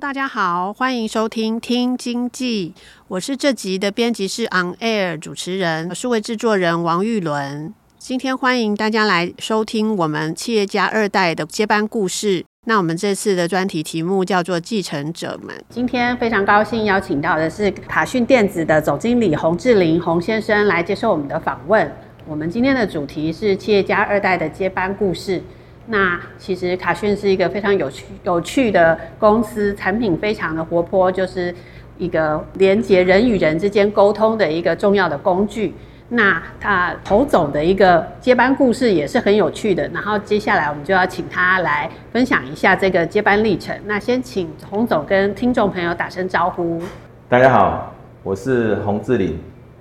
大家好，欢迎收听《听经济》，我是这集的编辑室 On Air 主持人，数位制作人王玉伦。今天欢迎大家来收听我们企业家二代的接班故事。那我们这次的专题题目叫做“继承者们”。今天非常高兴邀请到的是卡讯电子的总经理洪志林洪先生来接受我们的访问。我们今天的主题是企业家二代的接班故事。那其实卡讯是一个非常有趣有趣的公司，产品非常的活泼，就是一个连接人与人之间沟通的一个重要的工具。那他洪总的一个接班故事也是很有趣的。然后接下来我们就要请他来分享一下这个接班历程。那先请洪总跟听众朋友打声招呼。大家好，我是洪志林。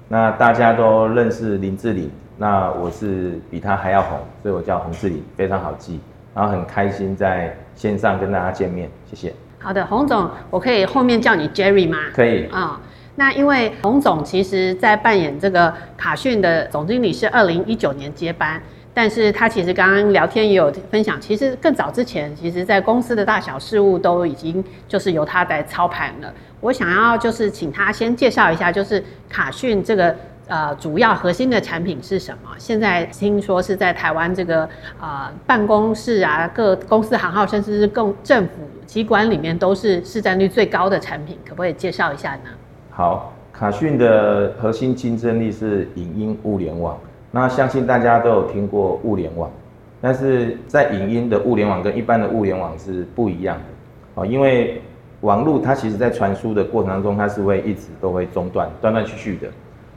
那大家都认识林志玲。那我是比他还要红，所以我叫洪志麟，非常好记。然后很开心在线上跟大家见面，谢谢。好的，洪总，我可以后面叫你 Jerry 吗？可以啊、哦。那因为洪总其实在扮演这个卡讯的总经理是二零一九年接班，但是他其实刚刚聊天也有分享，其实更早之前，其实在公司的大小事务都已经就是由他在操盘了。我想要就是请他先介绍一下，就是卡讯这个。呃，主要核心的产品是什么？现在听说是在台湾这个呃办公室啊，各公司行号，甚至是更政府机关里面，都是市占率最高的产品，可不可以介绍一下呢？好，卡讯的核心竞争力是影音物联网。那相信大家都有听过物联网，但是在影音的物联网跟一般的物联网是不一样的哦，因为网络它其实在传输的过程当中，它是会一直都会中断，断断续续的。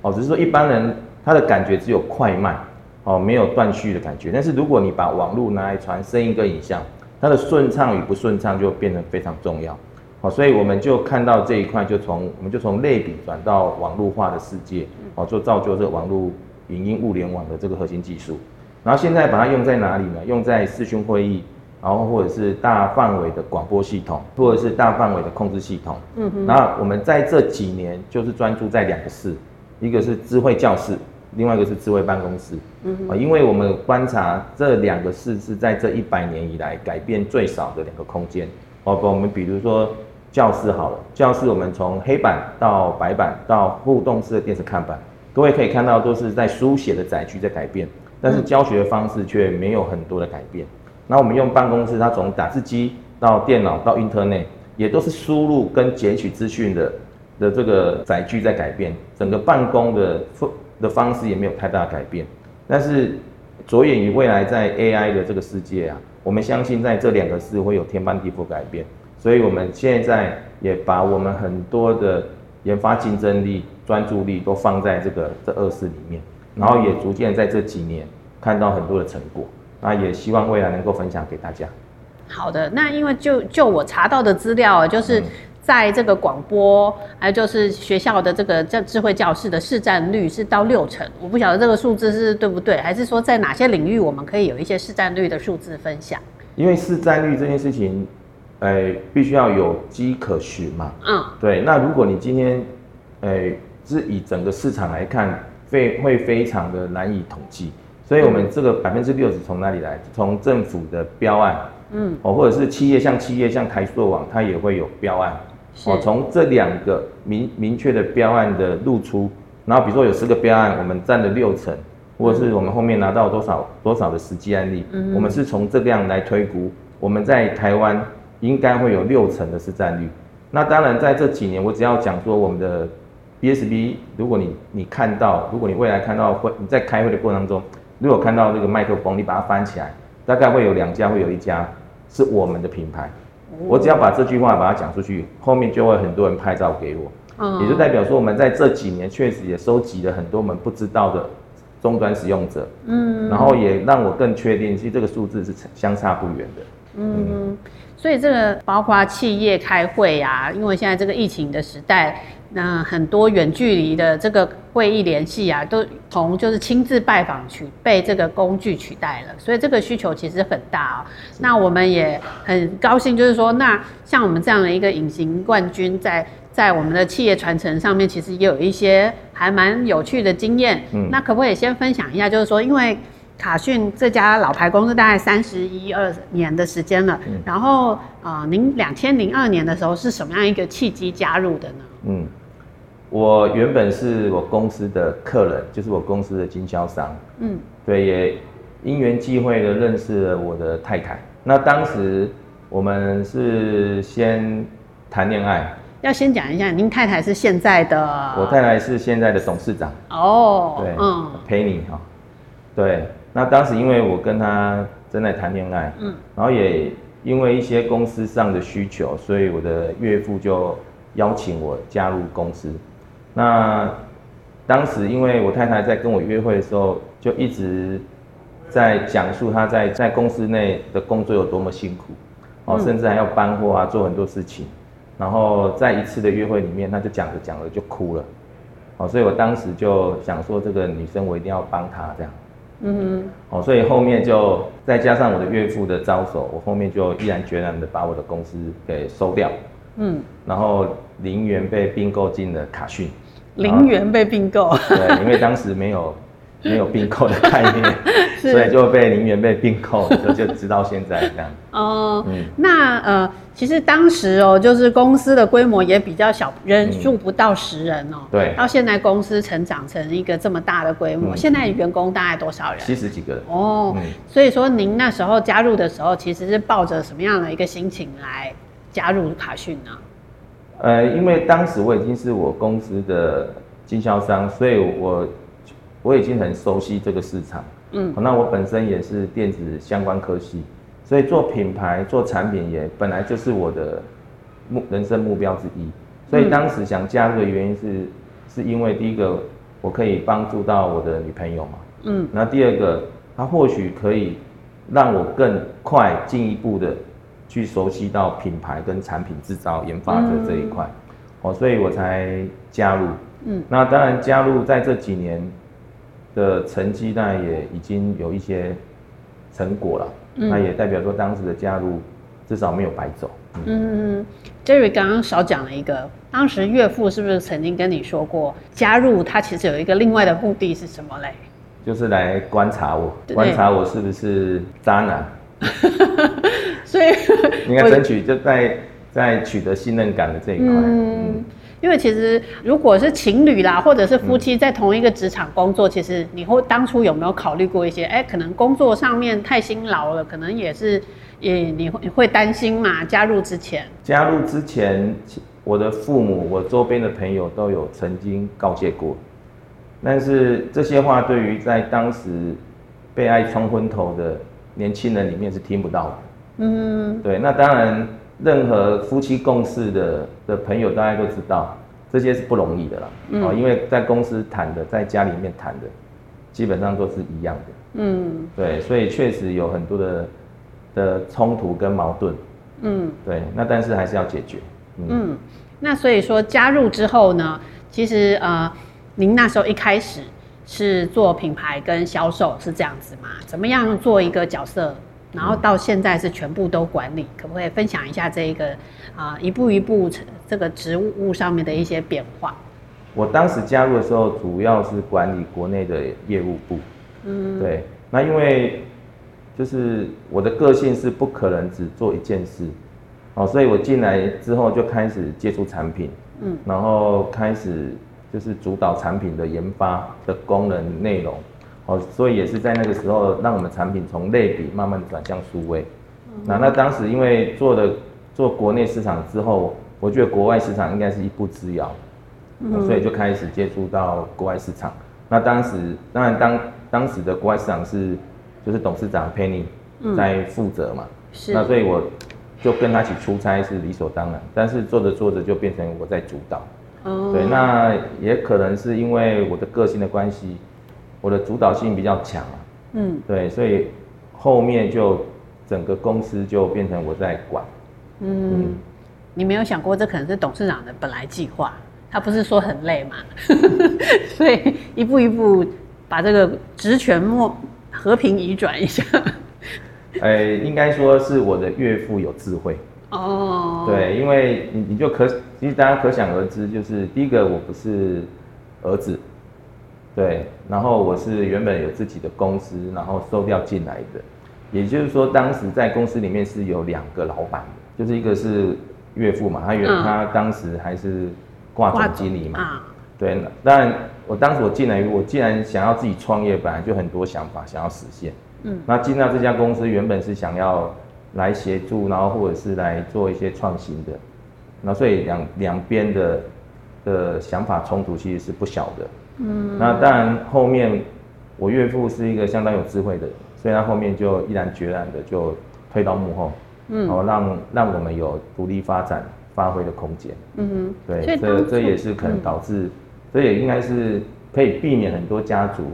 哦，只是说一般人他的感觉只有快慢，哦，没有断续的感觉。但是如果你把网络拿来传声音跟影像，它的顺畅与不顺畅就变得非常重要。哦，所以我们就看到这一块，就从我们就从类比转到网络化的世界，哦，就造就这个网络影音物联网的这个核心技术。然后现在把它用在哪里呢？用在视讯会议，然后或者是大范围的广播系统，或者是大范围的控制系统。嗯哼。然后我们在这几年就是专注在两个事。一个是智慧教室，另外一个是智慧办公室。嗯啊，因为我们观察这两个市是在这一百年以来改变最少的两个空间。哦，我们比如说教室好了，教室我们从黑板到白板到互动式的电视看板，各位可以看到都是在书写的载具在改变，但是教学的方式却没有很多的改变。那我们用办公室，它从打字机到电脑到 Internet，也都是输入跟截取资讯的。的这个载具在改变，整个办公的的方式也没有太大改变。但是着眼于未来在 AI 的这个世界啊，我们相信在这两个事会有天翻地覆改变。所以我们现在也把我们很多的研发竞争力、专注力都放在这个这二事里面，然后也逐渐在这几年看到很多的成果。那也希望未来能够分享给大家。好的，那因为就就我查到的资料啊，就是。嗯在这个广播，还有就是学校的这个智慧教室的市占率是到六成，我不晓得这个数字是对不对，还是说在哪些领域我们可以有一些市占率的数字分享？因为市占率这件事情，呃，必须要有迹可循嘛。嗯，对。那如果你今天，呃，是以整个市场来看，非会非常的难以统计，所以我们这个百分之六十从哪里来？从政府的标案，嗯，哦，或者是企业像企业像台塑网，它也会有标案。哦，从这两个明明确的标案的露出，然后比如说有十个标案，我们占了六成，或者是我们后面拿到多少多少的实际案例，嗯、我们是从这样来推估，我们在台湾应该会有六成的市占率。那当然在这几年，我只要讲说我们的 BSB，如果你你看到，如果你未来看到会你在开会的过程当中，如果看到这个麦克风，你把它翻起来，大概会有两家，会有一家是我们的品牌。我只要把这句话把它讲出去，后面就会很多人拍照给我，也就代表说我们在这几年确实也收集了很多我们不知道的终端使用者，嗯，然后也让我更确定，其实这个数字是相差不远的，嗯，嗯，所以这个包括企业开会呀、啊，因为现在这个疫情的时代，那很多远距离的这个会议联系啊，都从就是亲自拜访取被这个工具取代了，所以这个需求其实很大哦。那我们也很高兴，就是说，那像我们这样的一个隐形冠军在。在我们的企业传承上面，其实也有一些还蛮有趣的经验。嗯，那可不可以先分享一下？就是说，因为卡讯这家老牌公司大概三十一二年的时间了，嗯、然后啊，您两千零二年的时候是什么样一个契机加入的呢？嗯，我原本是我公司的客人，就是我公司的经销商。嗯，对，也因缘际会的认识了我的太太。那当时我们是先谈恋爱。要先讲一下，您太太是现在的，我太太是现在的董事长哦，对，嗯，Penny 哈，对，那当时因为我跟她正在谈恋爱，嗯，然后也因为一些公司上的需求，所以我的岳父就邀请我加入公司。那当时因为我太太在跟我约会的时候，就一直在讲述她在在公司内的工作有多么辛苦，哦，甚至还要搬货啊，做很多事情。然后在一次的约会里面，她就讲着讲着就哭了，哦，所以我当时就想说，这个女生我一定要帮她这样，嗯哼，哦，所以后面就再加上我的岳父的招手，我后面就毅然决然的把我的公司给收掉，嗯，然后零元被并购进了卡讯，零元被并购，对，因为当时没有。没有并购的概念，所以就被零元被并购，就就直到现在这样。哦，嗯，那呃，其实当时哦，就是公司的规模也比较小，人数不到十人哦。对。到现在公司成长成一个这么大的规模，嗯、现在员工大概多少人？七十几个人。哦，嗯、所以说您那时候加入的时候，其实是抱着什么样的一个心情来加入卡讯呢？呃，因为当时我已经是我公司的经销商，所以我。我已经很熟悉这个市场，嗯，那我本身也是电子相关科系，所以做品牌、做产品也本来就是我的目人生目标之一。所以当时想加入的原因是，是因为第一个我可以帮助到我的女朋友嘛，嗯，那第二个，它或许可以让我更快进一步的去熟悉到品牌跟产品制造研发的这一块，哦，所以我才加入，嗯，那当然加入在这几年。的成绩当然也已经有一些成果了，嗯、那也代表说当时的加入至少没有白走。嗯，嗯，Jerry 刚刚少讲了一个，当时岳父是不是曾经跟你说过，加入他其实有一个另外的目的是什么嘞？就是来观察我，观察我是不是渣男。所以 应该争取就在在取得信任感的这一块。嗯。嗯因为其实如果是情侣啦，或者是夫妻在同一个职场工作，嗯、其实你会当初有没有考虑过一些？哎，可能工作上面太辛劳了，可能也是也你会会担心嘛？加入之前，加入之前，我的父母、我周边的朋友都有曾经告诫过，但是这些话对于在当时被爱冲昏头的年轻人里面是听不到的。嗯，对，那当然。任何夫妻共事的的朋友，大家都知道，这些是不容易的啦。嗯，因为在公司谈的，在家里面谈的，基本上都是一样的。嗯，对，所以确实有很多的的冲突跟矛盾。嗯，对，那但是还是要解决。嗯，嗯，那所以说加入之后呢，其实呃，您那时候一开始是做品牌跟销售是这样子吗？怎么样做一个角色？然后到现在是全部都管理，可不可以分享一下这一个啊一步一步这个职务上面的一些变化？我当时加入的时候，主要是管理国内的业务部。嗯，对。那因为就是我的个性是不可能只做一件事，哦，所以我进来之后就开始接触产品，嗯，然后开始就是主导产品的研发的功能内容。哦，所以也是在那个时候，让我们产品从类比慢慢转向数位。那那当时因为做的做国内市场之后，我觉得国外市场应该是一步之遥，所以就开始接触到国外市场。那当时当然当当时的国外市场是就是董事长 Penny 在负责嘛，是。那所以我就跟他一起出差是理所当然，但是做着做着就变成我在主导。哦。对，那也可能是因为我的个性的关系。我的主导性比较强啊，嗯，对，所以后面就整个公司就变成我在管。嗯，嗯，你没有想过这可能是董事长的本来计划？他不是说很累嘛，所以一步一步把这个职权莫和平移转一下。哎、欸，应该说是我的岳父有智慧哦。对，因为你你就可其实大家可想而知，就是第一个我不是儿子，对，然后我是原本有自己的公司，然后收掉进来的，也就是说当时在公司里面是有两个老板的，就是一个是岳父嘛，他原、嗯、他当时还是挂总经理嘛，啊、对，当然我当时我进来，我既然想要自己创业，本来就很多想法想要实现。嗯，那进到这家公司原本是想要来协助，然后或者是来做一些创新的，那所以两两边的的想法冲突其实是不小的。嗯，那当然后面我岳父是一个相当有智慧的人，所以他后面就毅然决然的就退到幕后，嗯，然后让让我们有独立发展发挥的空间。嗯哼，对，这这也是可能导致，这也应该是可以避免很多家族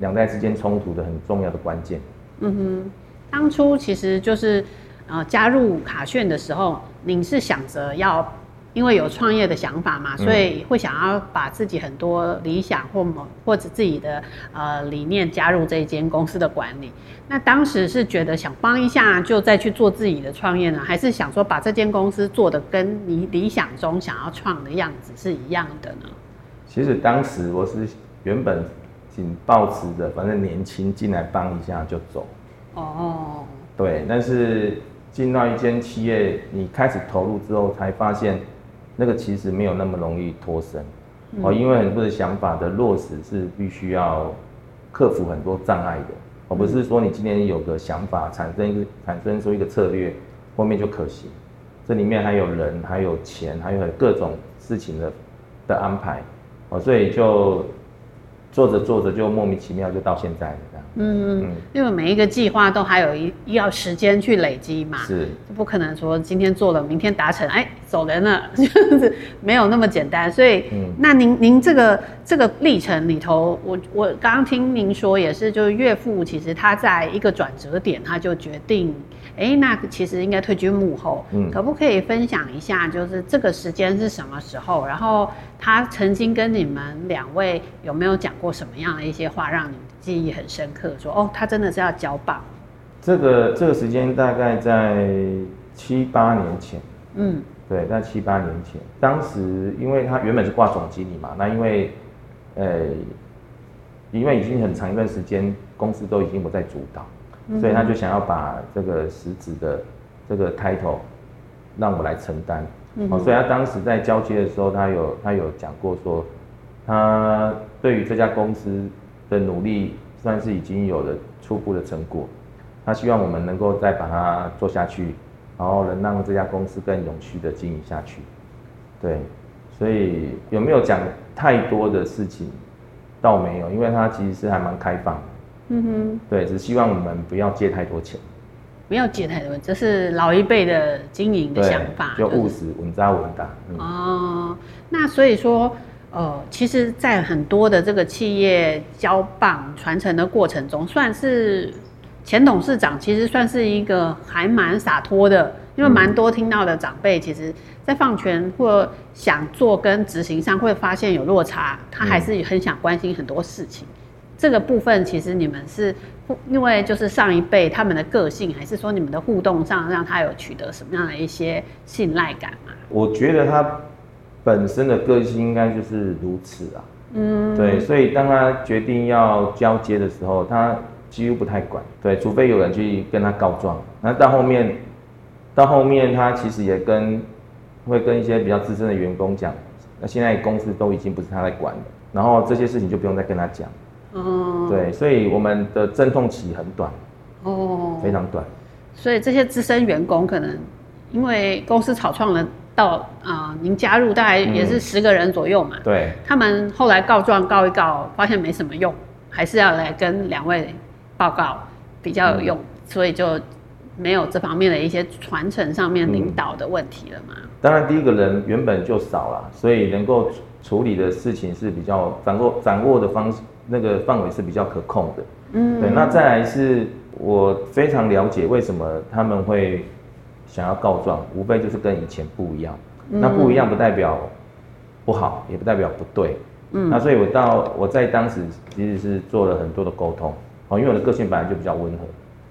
两代之间冲突的很重要的关键。嗯哼，当初其实就是，呃，加入卡炫的时候，您是想着要，因为有创业的想法嘛，所以会想要把自己很多理想或某或者自己的呃理念加入这一间公司的管理。那当时是觉得想帮一下，就再去做自己的创业呢，还是想说把这间公司做的跟你理想中想要创的样子是一样的呢？其实当时我是原本。仅抱持的，反正年轻进来帮一下就走。哦，对，但是进到一间企业，你开始投入之后，才发现那个其实没有那么容易脱身。哦，因为很多的想法的落实是必须要克服很多障碍的，而不是说你今天有个想法，产生一个产生出一个策略，后面就可行。这里面还有人，还有钱，还有各种事情的的安排。哦，所以就。做着做着就莫名其妙就到现在了。嗯嗯，因为每一个计划都还有一要时间去累积嘛，是，不可能说今天做了，明天达成，哎，走人了，就是没有那么简单。所以，嗯、那您您这个这个历程里头，我我刚刚听您说也是，就是岳父其实他在一个转折点，他就决定。哎，那其实应该退居幕后，嗯，可不可以分享一下，就是这个时间是什么时候？然后他曾经跟你们两位有没有讲过什么样的一些话，让你们记忆很深刻？说哦，他真的是要交棒。这个这个时间大概在七八年前，嗯，对，在七八年前，当时因为他原本是挂总经理嘛，那因为，呃，因为已经很长一段时间公司都已经不在主导。所以他就想要把这个实质的这个 title 让我来承担，哦，所以他当时在交接的时候，他有他有讲过说，他对于这家公司的努力算是已经有了初步的成果，他希望我们能够再把它做下去，然后能让这家公司更永续的经营下去。对，所以有没有讲太多的事情？倒没有，因为他其实是还蛮开放的。嗯哼，对，只希望我们不要借太多钱，不要借太多，这是老一辈的经营的想法，就务实、稳扎稳打。嗯、哦，那所以说，呃，其实，在很多的这个企业交棒传承的过程中，算是前董事长其实算是一个还蛮洒脱的，因为蛮多听到的长辈，其实在放权或想做跟执行上会发现有落差，他还是很想关心很多事情。这个部分其实你们是，因为就是上一辈他们的个性，还是说你们的互动上让他有取得什么样的一些信赖感吗？我觉得他本身的个性应该就是如此啊。嗯，对，所以当他决定要交接的时候，他几乎不太管，对，除非有人去跟他告状。那到后面，到后面他其实也跟会跟一些比较资深的员工讲，那现在公司都已经不是他在管了，然后这些事情就不用再跟他讲。哦，对，所以我们的阵痛期很短，哦，非常短。所以这些资深员工可能因为公司草创了到啊、呃，您加入大概也是十个人左右嘛，嗯、对。他们后来告状告一告，发现没什么用，还是要来跟两位报告比较有用，嗯、所以就没有这方面的一些传承上面领导的问题了嘛。嗯、当然，第一个人原本就少了，所以能够处理的事情是比较掌握掌握的方式。那个范围是比较可控的。嗯，对。那再来是我非常了解为什么他们会想要告状，无非就是跟以前不一样。嗯、那不一样不代表不好，也不代表不对。嗯，那所以我到我在当时其实是做了很多的沟通。哦，因为我的个性本来就比较温和，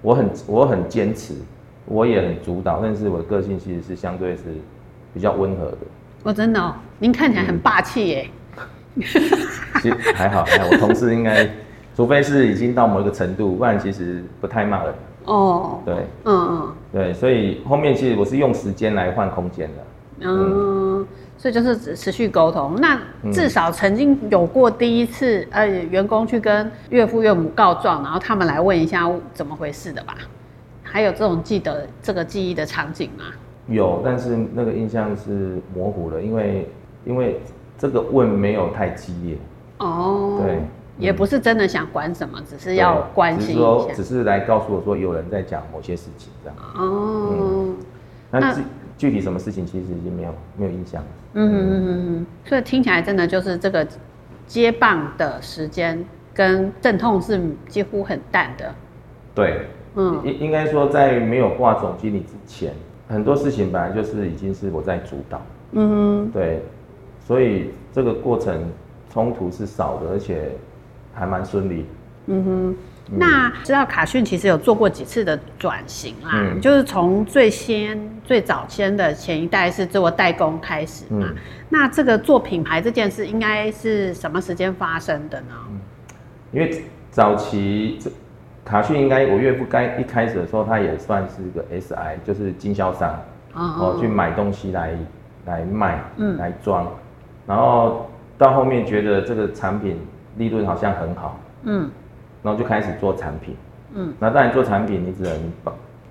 我很我很坚持，我也很主导，但是我的个性其实是相对是比较温和的。我、哦、真的哦，您看起来很霸气耶。嗯、其实还好，还好，我同事应该，除非是已经到某一个程度，不然其实不太骂人。哦，对，嗯嗯，对，所以后面其实我是用时间来换空间的。嗯，所以就是只持续沟通。那至少曾经有过第一次，呃，员工去跟岳父岳母告状，然后他们来问一下怎么回事的吧？还有这种记得这个记忆的场景吗？有，但是那个印象是模糊了，因为因为这个问没有太激烈。哦，对，也不是真的想管什么，只是要关心一下。只是说，只是来告诉我说有人在讲某些事情这样。哦，嗯、那。那具体什么事情其实已经没有没有印象了。嗯嗯嗯嗯，所以听起来真的就是这个接棒的时间跟阵痛是几乎很淡的。对，嗯，应应该说在没有挂总经理之前，很多事情本来就是已经是我在主导。嗯，对，所以这个过程冲突是少的，而且还蛮顺利。嗯哼。那知道卡逊其实有做过几次的转型啦，嗯、就是从最先最早先的前一代是做代工开始嘛。嗯、那这个做品牌这件事应该是什么时间发生的呢？因为早期这卡逊应该我岳父该一开始的时候，他也算是个 SI，就是经销商哦，哦，去买东西来来卖，嗯，来装，然后到后面觉得这个产品利润好像很好，嗯。然后就开始做产品，嗯，那当然做产品你只能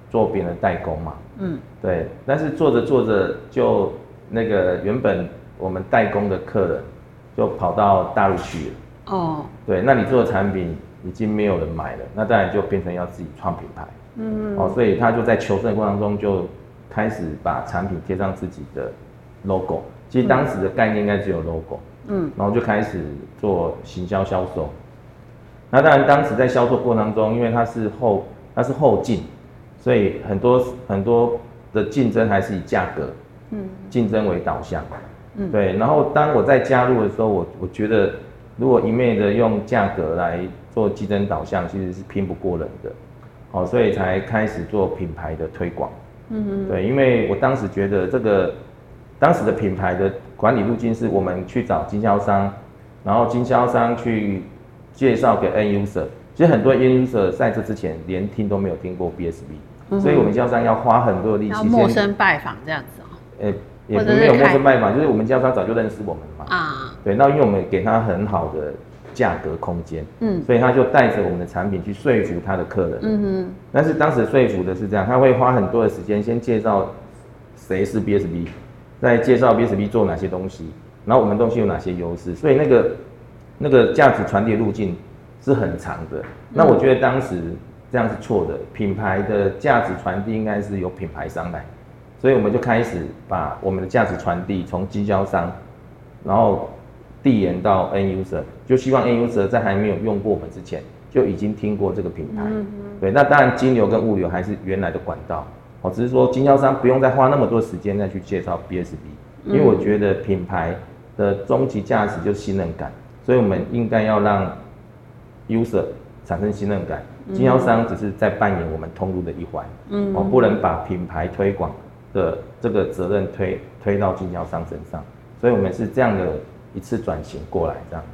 做别人的代工嘛，嗯，对，但是做着做着就那个原本我们代工的客人就跑到大陆去了，哦，对，那你做的产品已经没有人买了，那当然就变成要自己创品牌，嗯，哦，所以他就在求生的过程中就开始把产品贴上自己的 logo，其实当时的概念应该只有 logo，嗯，然后就开始做行销销售。那当然，当时在销售过程当中，因为它是后它是后进，所以很多很多的竞争还是以价格，嗯，竞争为导向，嗯，对。然后当我在加入的时候，我我觉得如果一味的用价格来做竞争导向，其实是拼不过人的，好，所以才开始做品牌的推广，嗯嗯，对，因为我当时觉得这个当时的品牌的管理路径是我们去找经销商，然后经销商去。介绍给 end user，其实很多 end user 在这之前连听都没有听过 BSB，、嗯、所以我们经销商要花很多的力气，陌生拜访这样子哦、喔。呃、欸，也没有陌生拜访，就是我们经销商早就认识我们嘛。啊。对，那因为我们给他很好的价格空间，嗯，所以他就带着我们的产品去说服他的客人。嗯哼。但是当时说服的是这样，他会花很多的时间先介绍谁是 BSB，再介绍 BSB 做哪些东西，然后我们东西有哪些优势，所以那个。那个价值传递路径是很长的，那我觉得当时这样是错的。品牌的价值传递应该是由品牌商来，所以我们就开始把我们的价值传递从经销商，然后递延到 end user，就希望 end user 在还没有用过我们之前就已经听过这个品牌。对，那当然金流跟物流还是原来的管道，哦，只是说经销商不用再花那么多时间再去介绍 BSB，因为我觉得品牌的终极价值就是信任感。所以，我们应该要让 user 产生信任感，经销商只是在扮演我们通路的一环，嗯，哦，不能把品牌推广的这个责任推推到经销商身上。所以我们是这样的一次转型过来，这样。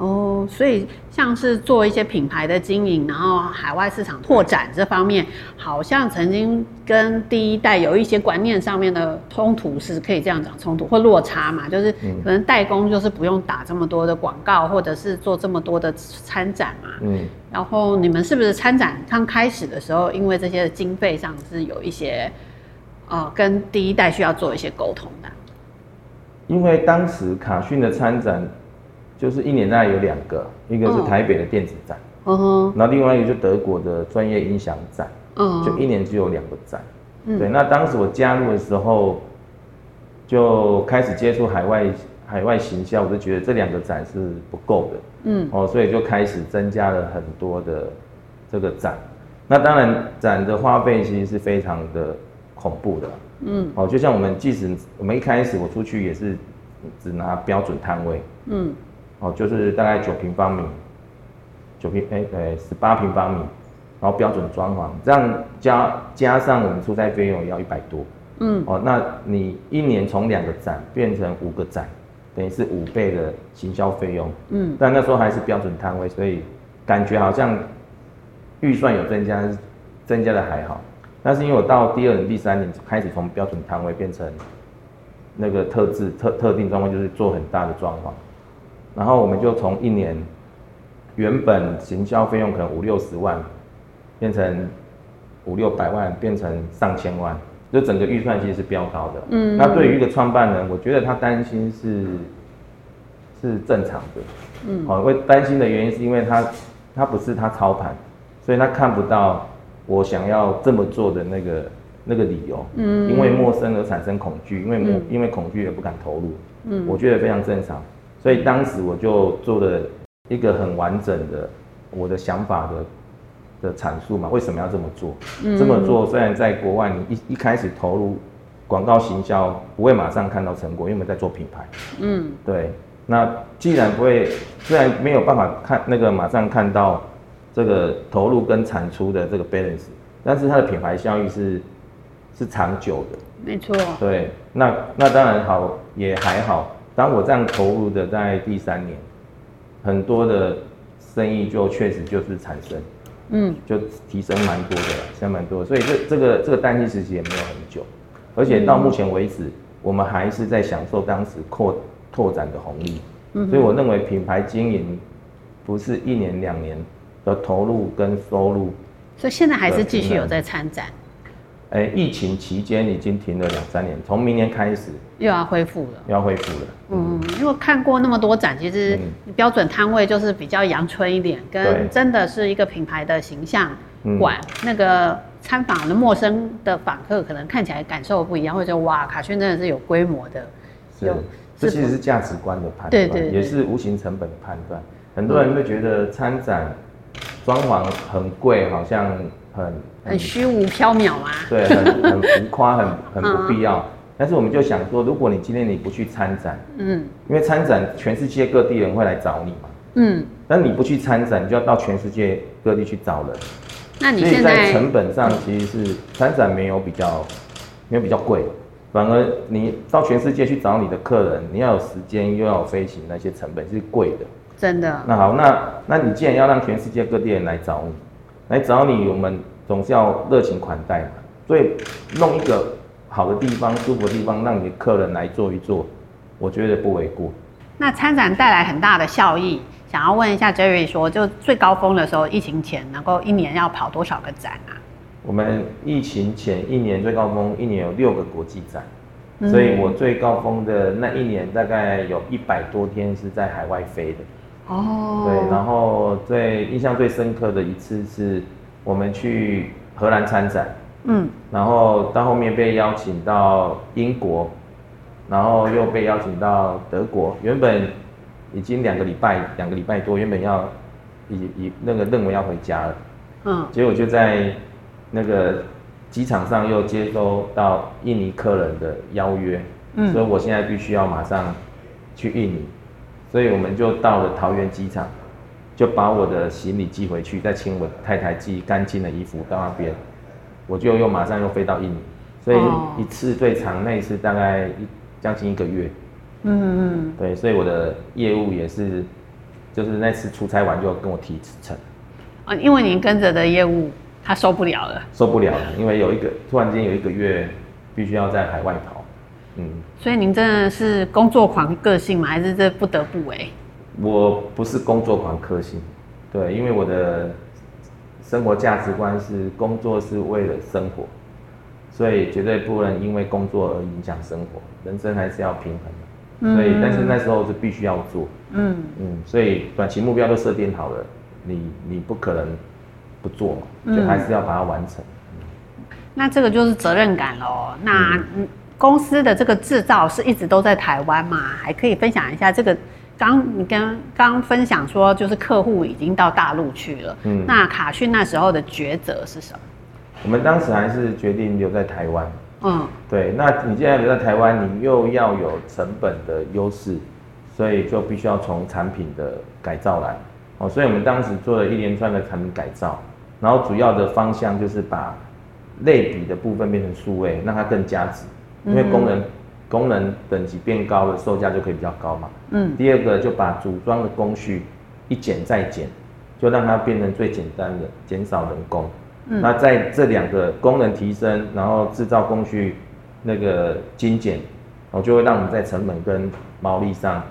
哦，所以像是做一些品牌的经营，然后海外市场拓展这方面，好像曾经跟第一代有一些观念上面的冲突，是可以这样讲冲突或落差嘛？就是可能代工就是不用打这么多的广告，或者是做这么多的参展嘛。嗯。然后你们是不是参展刚开始的时候，因为这些经费上是有一些，呃，跟第一代需要做一些沟通的？因为当时卡逊的参展。就是一年大概有两个，一个是台北的电子展，嗯哼，那另外一个就德国的专业音响展，嗯，就一年只有两个展，嗯，对。那当时我加入的时候，就开始接触海外海外行销，我就觉得这两个展是不够的，嗯，哦，所以就开始增加了很多的这个展。那当然，展的花费其实是非常的恐怖的，嗯，哦，就像我们即使我们一开始我出去也是只拿标准摊位，嗯，哦，就是大概九平方米，九平哎哎十八平方米，然后标准装潢，这样加加上我们出差费用也要一百多，嗯，哦，那你一年从两个展变成五个展，等于是五倍的行销费用，嗯，但那时候还是标准摊位，所以感觉好像。预算有增加，增加的还好，但是因为我到第二年、第三年开始从标准摊位变成那个特制特特定装潢，就是做很大的装潢，然后我们就从一年原本行销费用可能五六十万，变成五六百万，变成上千万，就整个预算其实是飙高的。嗯，那对于一个创办人，我觉得他担心是是正常的。嗯，好，会担心的原因是因为他他不是他操盘。所以他看不到我想要这么做的那个那个理由，嗯，因为陌生而产生恐惧，因为、嗯、因为恐惧也不敢投入，嗯，我觉得非常正常。所以当时我就做了一个很完整的我的想法的的阐述嘛，为什么要这么做？嗯，这么做虽然在国外你一一开始投入广告行销不会马上看到成果，因为我们在做品牌，嗯，对。那既然不会，虽然没有办法看那个马上看到。这个投入跟产出的这个 balance，但是它的品牌效益是是长久的，没错。对，那那当然好也还好。当我这样投入的在第三年，很多的生意就确实就是产生，嗯，就提升蛮多的，提升蛮多的。所以这这个这个淡季时期也没有很久，而且到目前为止，嗯、我们还是在享受当时扩拓展的红利。嗯，所以我认为品牌经营不是一年两年。的投入跟收入，所以现在还是继续有在参展。哎、欸，疫情期间已经停了两三年，从明年开始又要恢复了，又要恢复了。嗯，因为看过那么多展，其实标准摊位就是比较阳春一点，跟真的是一个品牌的形象馆，那个参访的陌生的访客可能看起来感受不一样，或者哇，卡圈真的是有规模的。是，这其实是价值观的判断，对对，也是无形成本的判断。很多人会觉得参展。装潢很贵，好像很很虚无缥缈啊。对，很很浮夸，很很不必要。但是我们就想说，如果你今天你不去参展，嗯，因为参展全世界各地人会来找你嘛，嗯，但你不去参展，你就要到全世界各地去找人。那你现在，在成本上其实是参展没有比较没有比较贵，反而你到全世界去找你的客人，你要有时间又要有飞行，那些成本是贵的。真的。那好，那那你既然要让全世界各地人来找你，来找你，我们总是要热情款待嘛。所以弄一个好的地方、舒服的地方，让你的客人来坐一坐，我觉得不为过。那参展带来很大的效益，想要问一下 Jerry 说，就最高峰的时候，疫情前能够一年要跑多少个展啊？我们疫情前一年最高峰，一年有六个国际展，嗯、所以我最高峰的那一年大概有一百多天是在海外飞的。哦，对，然后最印象最深刻的一次是我们去荷兰参展，嗯，然后到后面被邀请到英国，然后又被邀请到德国。原本已经两个礼拜，两个礼拜多，原本要以以那个认为要回家了，嗯，结果就在那个机场上又接收到印尼客人的邀约，嗯，所以我现在必须要马上去印尼。所以我们就到了桃园机场，就把我的行李寄回去，再请我太太寄干净的衣服到那边，我就又马上又飞到印尼，所以一次最长那一次大概一将近一个月。嗯嗯。对，所以我的业务也是，就是那次出差完就跟我提辞呈。啊，因为您跟着的业务他受不了了。受不了了，因为有一个突然间有一个月必须要在海外跑。嗯，所以您真的是工作狂个性吗？还是这不得不哎？我不是工作狂个性，对，因为我的生活价值观是工作是为了生活，所以绝对不能因为工作而影响生活，人生还是要平衡的。所以，但是那时候是必须要做。嗯嗯，所以短期目标都设定好了，你你不可能不做嘛，就还是要把它完成。那这个就是责任感喽。那嗯。公司的这个制造是一直都在台湾嘛？还可以分享一下这个。刚你跟刚分享说，就是客户已经到大陆去了。嗯，那卡讯那时候的抉择是什么？我们当时还是决定留在台湾。嗯，对。那你现在留在台湾，你又要有成本的优势，所以就必须要从产品的改造来。哦，所以我们当时做了一连串的产品改造，然后主要的方向就是把类比的部分变成数位，让它更加值，因为功能。嗯功能等级变高了，售价就可以比较高嘛。嗯。第二个就把组装的工序一减再减，就让它变成最简单的，减少人工。嗯。那在这两个功能提升，然后制造工序那个精简，哦，就会让我们在成本跟毛利上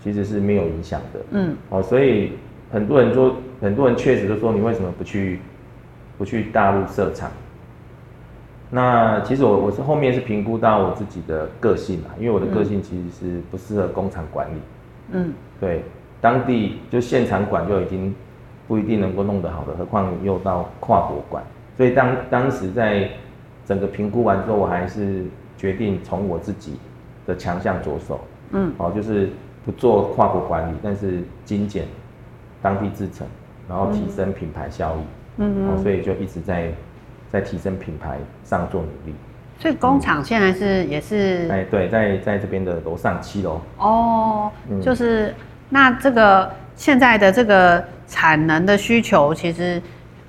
其实是没有影响的。嗯。哦，所以很多人说，很多人确实就说，你为什么不去不去大陆设厂？那其实我我是后面是评估到我自己的个性嘛，因为我的个性其实是不适合工厂管理。嗯，对，当地就现场管就已经不一定能够弄得好的，何况又到跨国管。所以当当时在整个评估完之后，我还是决定从我自己的强项着手。嗯，哦，就是不做跨国管理，但是精简当地制程，然后提升品牌效益。嗯，哦，所以就一直在。在提升品牌上做努力，所以工厂现在是、嗯、也是哎对，在在这边的楼上七楼哦，嗯、就是那这个现在的这个产能的需求，其实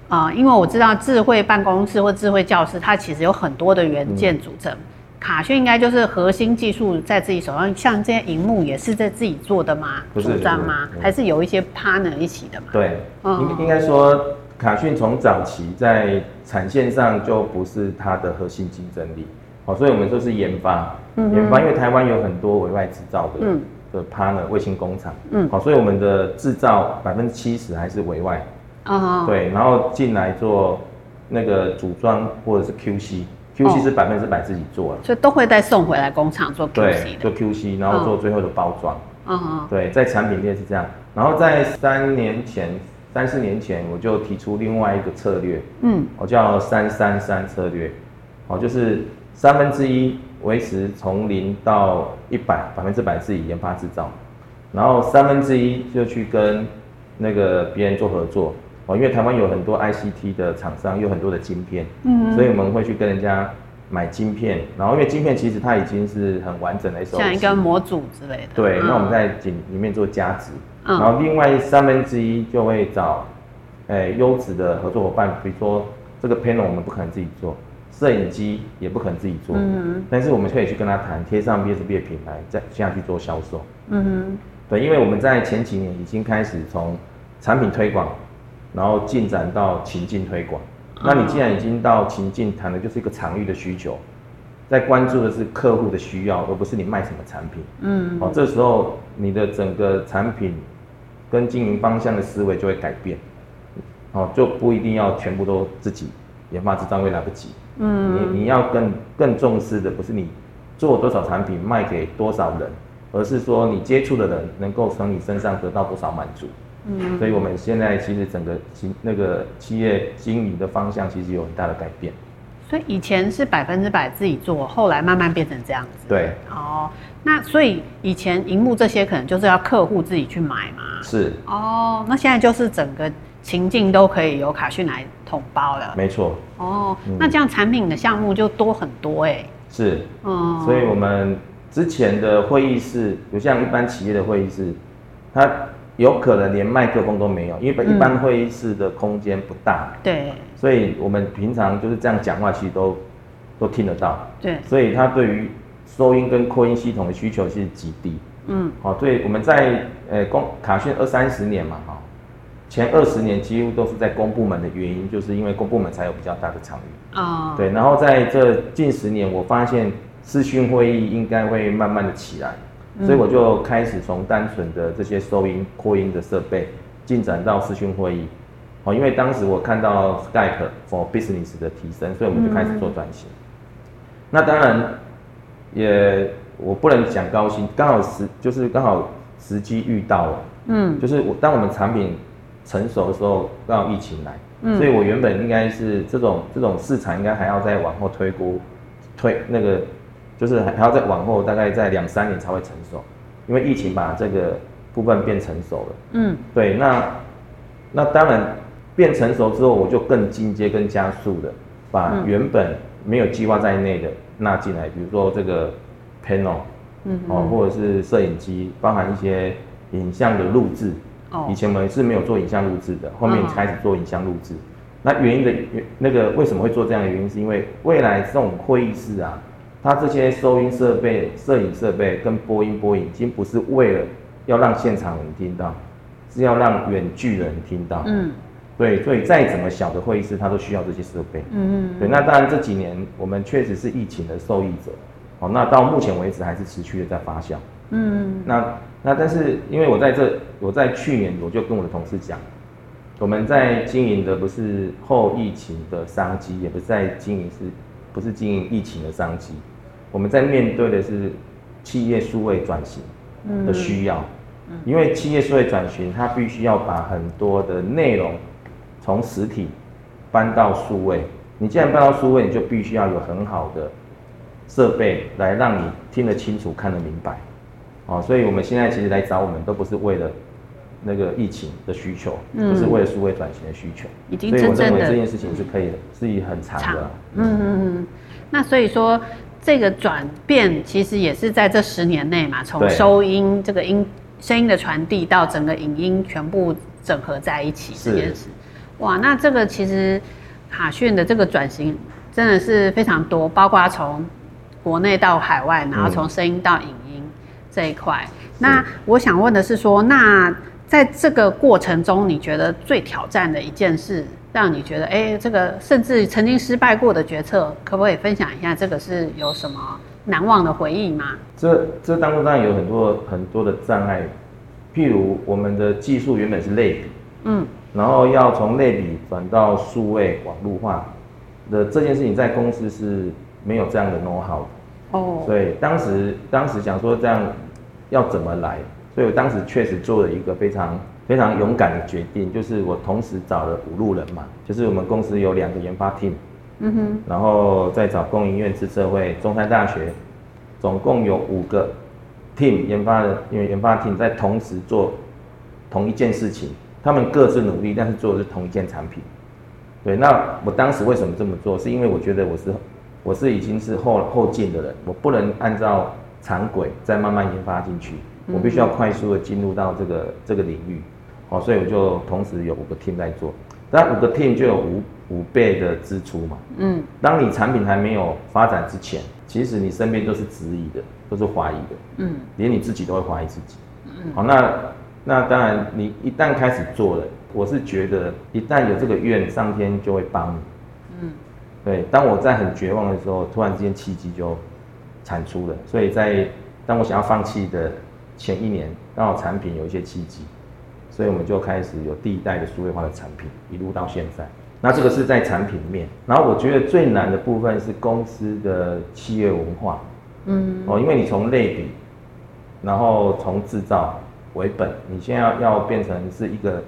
啊、呃，因为我知道智慧办公室或智慧教室，它其实有很多的元件组成，嗯、卡讯应该就是核心技术在自己手上，像这些荧幕也是在自己做的吗？组装吗？还是有一些 partner 一起的吗？对，嗯、应应该说。卡讯从早期在产线上就不是它的核心竞争力，好，所以我们就是研发，嗯、研发，因为台湾有很多委外制造的、嗯、的 partner 卫星工厂，嗯，好，所以我们的制造百分之七十还是委外，啊、哦，对，然后进来做那个组装或者是 QC，QC、哦、是百分之百自己做，所以都会再送回来工厂做 QC 对，做 QC，然后做最后的包装，啊、哦，对，在产品链是这样，然后在三年前。三四年前我就提出另外一个策略，嗯，我叫三三三策略，哦，就是三分之一维持从零到一百百分之百自己研发制造，然后三分之一就去跟那个别人做合作，哦，因为台湾有很多 ICT 的厂商，有很多的晶片，嗯，所以我们会去跟人家买晶片，然后因为晶片其实它已经是很完整的，像一个模组之类的，对，那我们在里里面做加值。然后另外三分之一就会找，诶优质的合作伙伴，比如说这个 panel 我们不可能自己做，摄影机也不可能自己做，嗯。哼，但是我们可以去跟他谈，贴上 BSB 的品牌，再下去做销售，嗯哼，对，因为我们在前几年已经开始从产品推广，然后进展到情境推广，那你既然已经到情境，谈的就是一个场域的需求。在关注的是客户的需要，而不是你卖什么产品。嗯，哦，这时候你的整个产品跟经营方向的思维就会改变。哦，就不一定要全部都自己研发制造，会来不及。嗯，你你要更更重视的不是你做多少产品卖给多少人，而是说你接触的人能够从你身上得到多少满足。嗯，所以我们现在其实整个企那个企业经营的方向其实有很大的改变。所以以前是百分之百自己做，后来慢慢变成这样子。对，哦，那所以以前荧幕这些可能就是要客户自己去买嘛。是。哦，那现在就是整个情境都可以由卡讯来统包了。没错。哦，嗯、那这样产品的项目就多很多哎、欸。是。嗯。所以我们之前的会议室，有像一般企业的会议室，它有可能连麦克风都没有，因为一般会议室的空间不大。嗯、对。所以我们平常就是这样讲话，其实都都听得到。对。所以它对于收音跟扩音系统的需求其实极低。嗯。好，对，我们在呃公卡讯二三十年嘛，哈，前二十年几乎都是在公部门的原因，就是因为公部门才有比较大的场域。哦。对，然后在这近十年，我发现视讯会议应该会慢慢的起来，所以我就开始从单纯的这些收音扩音的设备，进展到视讯会议。哦，因为当时我看到 Skype for Business 的提升，所以我们就开始做转型。嗯、那当然也我不能讲高薪，刚好是就是刚好时机遇到了，嗯，就是我当我们产品成熟的时候，刚好疫情来，嗯，所以我原本应该是这种这种市场应该还要再往后推估推那个就是还还要再往后大概在两三年才会成熟，因为疫情把这个部分变成熟了。嗯，对，那那当然变成熟之后，我就更进阶、更加速的把原本没有计划在内的纳进来，比如说这个 panel，嗯，哦，或者是摄影机，包含一些影像的录制。哦，以前我们是没有做影像录制的，后面开始做影像录制。那原因的原那个为什么会做这样的原因，是因为未来这种会议室啊，它这些收音设备、摄影设备跟播音播影，已经不是为了要让现场人听到，是要让远距的人听到。嗯，对，所以再怎么小的会议室，它都需要这些设备。嗯嗯。对，那当然这几年我们确实是疫情的受益者。哦，那到目前为止还是持续的在发酵。嗯。那那但是因为我在这，我在去年我就跟我的同事讲。我们在经营的不是后疫情的商机，也不是在经营是，不是经营疫情的商机，我们在面对的是企业数位转型的需要。因为企业数位转型，它必须要把很多的内容从实体搬到数位。你既然搬到数位，你就必须要有很好的设备来让你听得清楚、看得明白。哦，所以我们现在其实来找我们，都不是为了。那个疫情的需求，不是为了数位转型的需求，已经真正的，所以我认为这件事情是可以的，是以很长的。嗯嗯嗯。那所以说，这个转变其实也是在这十年内嘛，从收音这个音声音的传递到整个影音全部整合在一起这件事。哇，那这个其实卡讯的这个转型真的是非常多，包括从国内到海外，然后从声音到影音这一块。那我想问的是说，那在这个过程中，你觉得最挑战的一件事，让你觉得，哎，这个甚至曾经失败过的决策，可不可以分享一下？这个是有什么难忘的回忆吗？这这当中当然有很多很多的障碍，譬如我们的技术原本是类比，嗯，然后要从类比转到数位网络化的这件事情，在公司是没有这样的 know how 哦，所以当时当时想说这样要怎么来？所以我当时确实做了一个非常非常勇敢的决定，就是我同时找了五路人嘛，就是我们公司有两个研发 team，嗯哼，然后再找工研院、资社会、中山大学，总共有五个 team 研发的，因为研发 team 在同时做同一件事情，他们各自努力，但是做的是同一件产品。对，那我当时为什么这么做？是因为我觉得我是我是已经是后后进的人，我不能按照常轨再慢慢研发进去。我必须要快速的进入到这个这个领域，哦，所以我就同时有五个 team 在做，那五个 team 就有五五倍的支出嘛。嗯，当你产品还没有发展之前，其实你身边都是质疑的，都是怀疑的。嗯，连你自己都会怀疑自己。嗯，好，那那当然，你一旦开始做了，我是觉得一旦有这个愿，上天就会帮你。嗯，对，当我在很绝望的时候，突然之间契机就产出了，所以在当我想要放弃的。前一年刚好产品有一些契机，所以我们就开始有第一代的数位化的产品，一路到现在。那这个是在产品面，然后我觉得最难的部分是公司的企业文化。嗯，哦，因为你从类比，然后从制造为本，你现在要要变成是一个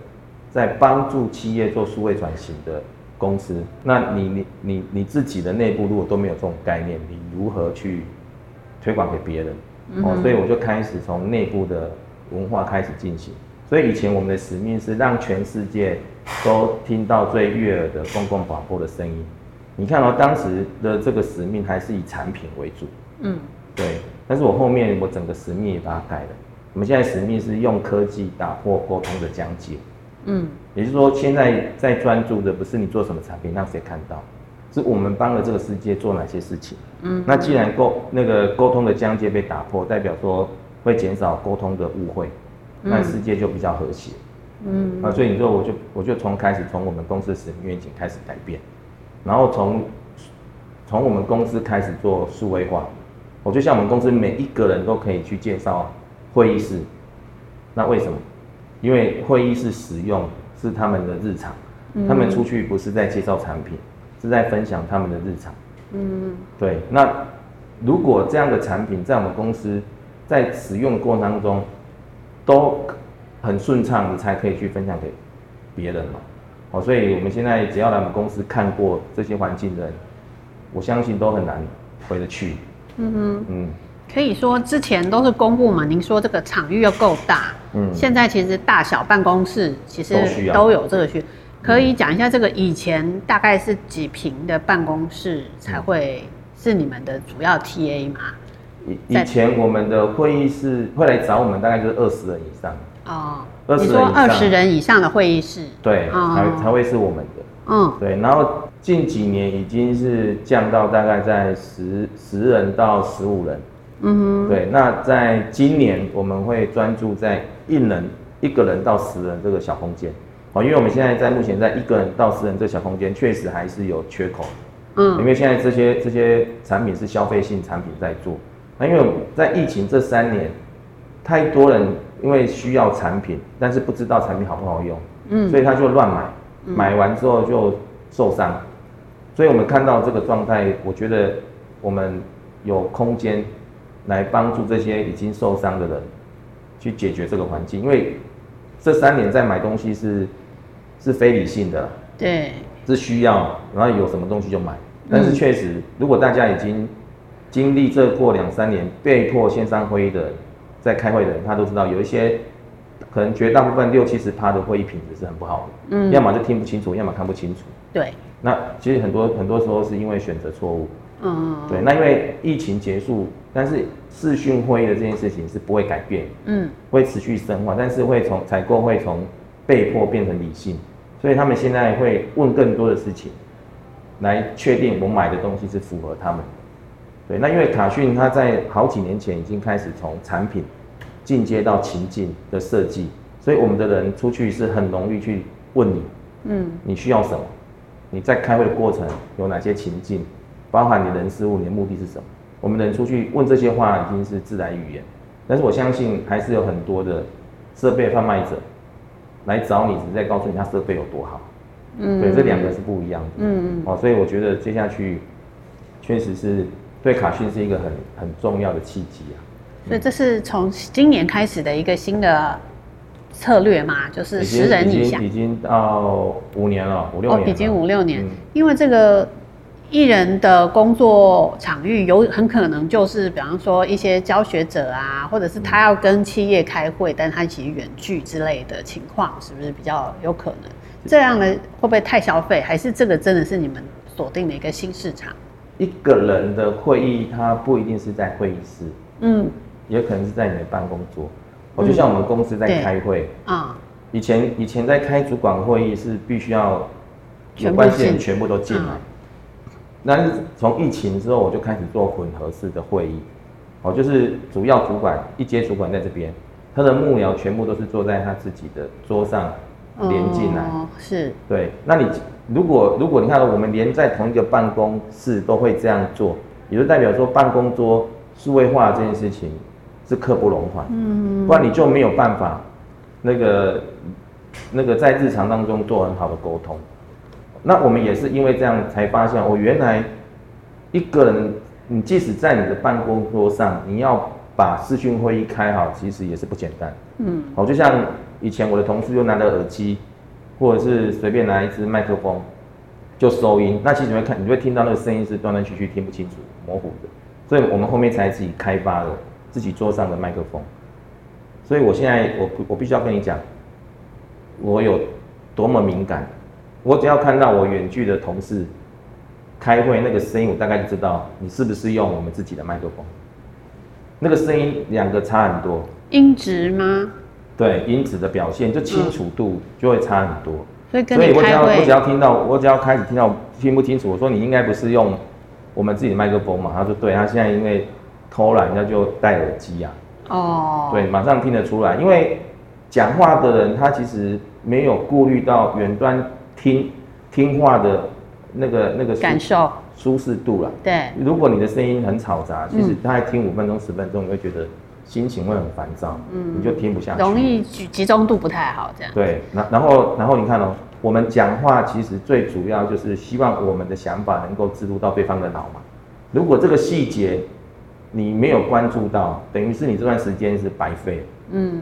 在帮助企业做数位转型的公司，那你你你你自己的内部如果都没有这种概念，你如何去推广给别人？哦，所以我就开始从内部的文化开始进行。所以以前我们的使命是让全世界都听到最悦耳的公共广播的声音。你看哦，当时的这个使命还是以产品为主。嗯，对。但是我后面我整个使命也把它改了。我们现在使命是用科技打破沟通的疆界。嗯，也就是说，现在在专注的不是你做什么产品让谁看到。是我们帮了这个世界做哪些事情？嗯，那既然沟那个沟通的疆界被打破，代表说会减少沟通的误会，那世界就比较和谐。嗯，啊，所以你说我就我就从开始从我们公司的使命愿景开始改变，然后从从我们公司开始做数位化，我就像我们公司每一个人都可以去介绍会议室，那为什么？因为会议室使用是他们的日常，他们出去不是在介绍产品。是在分享他们的日常，嗯，对。那如果这样的产品在我们公司在使用的过程当中都很顺畅，你才可以去分享给别人嘛。哦，所以我们现在只要来我们公司看过这些环境的人，我相信都很难回得去。嗯哼，嗯，可以说之前都是公部门，您说这个场域又够大，嗯，现在其实大小办公室其实都有这个需，可以讲一下这个以前大概是几平的办公室才会是你们的主要 TA 嘛？以以前我们的会议室会来找我们，大概就是二十人以上。哦，你说二十人以上的会议室，对，哦、才才会是我们的。嗯，对。然后近几年已经是降到大概在十十人到十五人。嗯哼，对。那在今年我们会专注在一人一个人到十人这个小空间。哦，因为我们现在在目前在一个人到十人这个小空间确实还是有缺口。嗯，因为现在这些这些产品是消费性产品在做。那因为在疫情这三年，太多人因为需要产品，但是不知道产品好不好用，嗯，所以他就乱买，买完之后就受伤，所以我们看到这个状态，我觉得我们有空间来帮助这些已经受伤的人去解决这个环境，因为这三年在买东西是是非理性的，对，是需要，然后有什么东西就买，但是确实，如果大家已经经历这过两三年被迫线上会议的人，在开会的人，他都知道有一些可能绝大部分六七十趴的会议品质是很不好的，嗯，要么就听不清楚，要么看不清楚。对，那其实很多很多时候是因为选择错误，嗯，对。那因为疫情结束，但是视讯会议的这件事情是不会改变，嗯，会持续深化，但是会从采购会从被迫变成理性，所以他们现在会问更多的事情，来确定我买的东西是符合他们的。对，那因为卡讯它在好几年前已经开始从产品进阶到情境的设计，所以我们的人出去是很容易去问你，嗯，你需要什么？你在开会的过程有哪些情境？包含你人事物，你的目的是什么？我们的人出去问这些话已经是自然语言，但是我相信还是有很多的设备贩卖者来找你，只是在告诉你他设备有多好，嗯，对，这两个是不一样的，嗯。嗯，哦，所以我觉得接下去确实是。对卡讯是一个很很重要的契机啊，所以这是从今年开始的一个新的策略嘛，就是十人以下，已经，已经到五年了，五六年，哦，已经五六年，嗯，因为这个一人的工作场域有很可能就是，比方说一些教学者啊，或者是他要跟企业开会，但他其实远距之类的情况，是不是比较有可能？这样呢，会不会太消费？还是这个真的是你们锁定的一个新市场？一个人的会议，他不一定是在会议室，嗯，也可能是在你的办公桌。我，就像我们公司在开会啊，以前以前在开主管会议是必须要有关系人全部都进来，但是从疫情之后，我就开始做混合式的会议，哦，就是主要主管一阶主管在这边，他的幕僚全部都是坐在他自己的桌上连进来，哦，是，对，那你。如果如果你看到我们连在同一个办公室都会这样做，也就代表说办公桌数位化这件事情是刻不容缓，嗯，不然你就没有办法那个那个在日常当中做很好的沟通。那我们也是因为这样才发现，我原来一个人，你即使在你的办公桌上，你要把视讯会议开好，其实也是不简单，嗯，好，就像以前我的同事就拿着耳机。或者是随便拿一支麦克风就收音，那其实你会看，你会听到那个声音是断断续续，听不清楚，模糊的。所以我们后面才自己开发了自己桌上的麦克风。所以我现在我我必须要跟你讲，我有多么敏感。我只要看到我远距的同事开会那个声音，我大概就知道你是不是用我们自己的麦克风。那个声音两个差很多。音质吗？对音质的表现，就清楚度就会差很多。嗯、所以所以我只要我只要听到，我只要开始听到听不清楚，我说你应该不是用我们自己的麦克风嘛？他说对，他现在因为偷懒，他就戴耳机呀、啊。哦。对，马上听得出来，因为讲话的人他其实没有顾虑到远端听听话的那个那个感受舒适度了。对。如果你的声音很嘈杂，其实大概听五分钟十分钟，你会觉得。心情会很烦躁，嗯，你就听不下去，容易集集中度不太好，这样。对，然然后然后你看哦，我们讲话其实最主要就是希望我们的想法能够植入到对方的脑嘛。如果这个细节你没有关注到，等于是你这段时间是白费。嗯，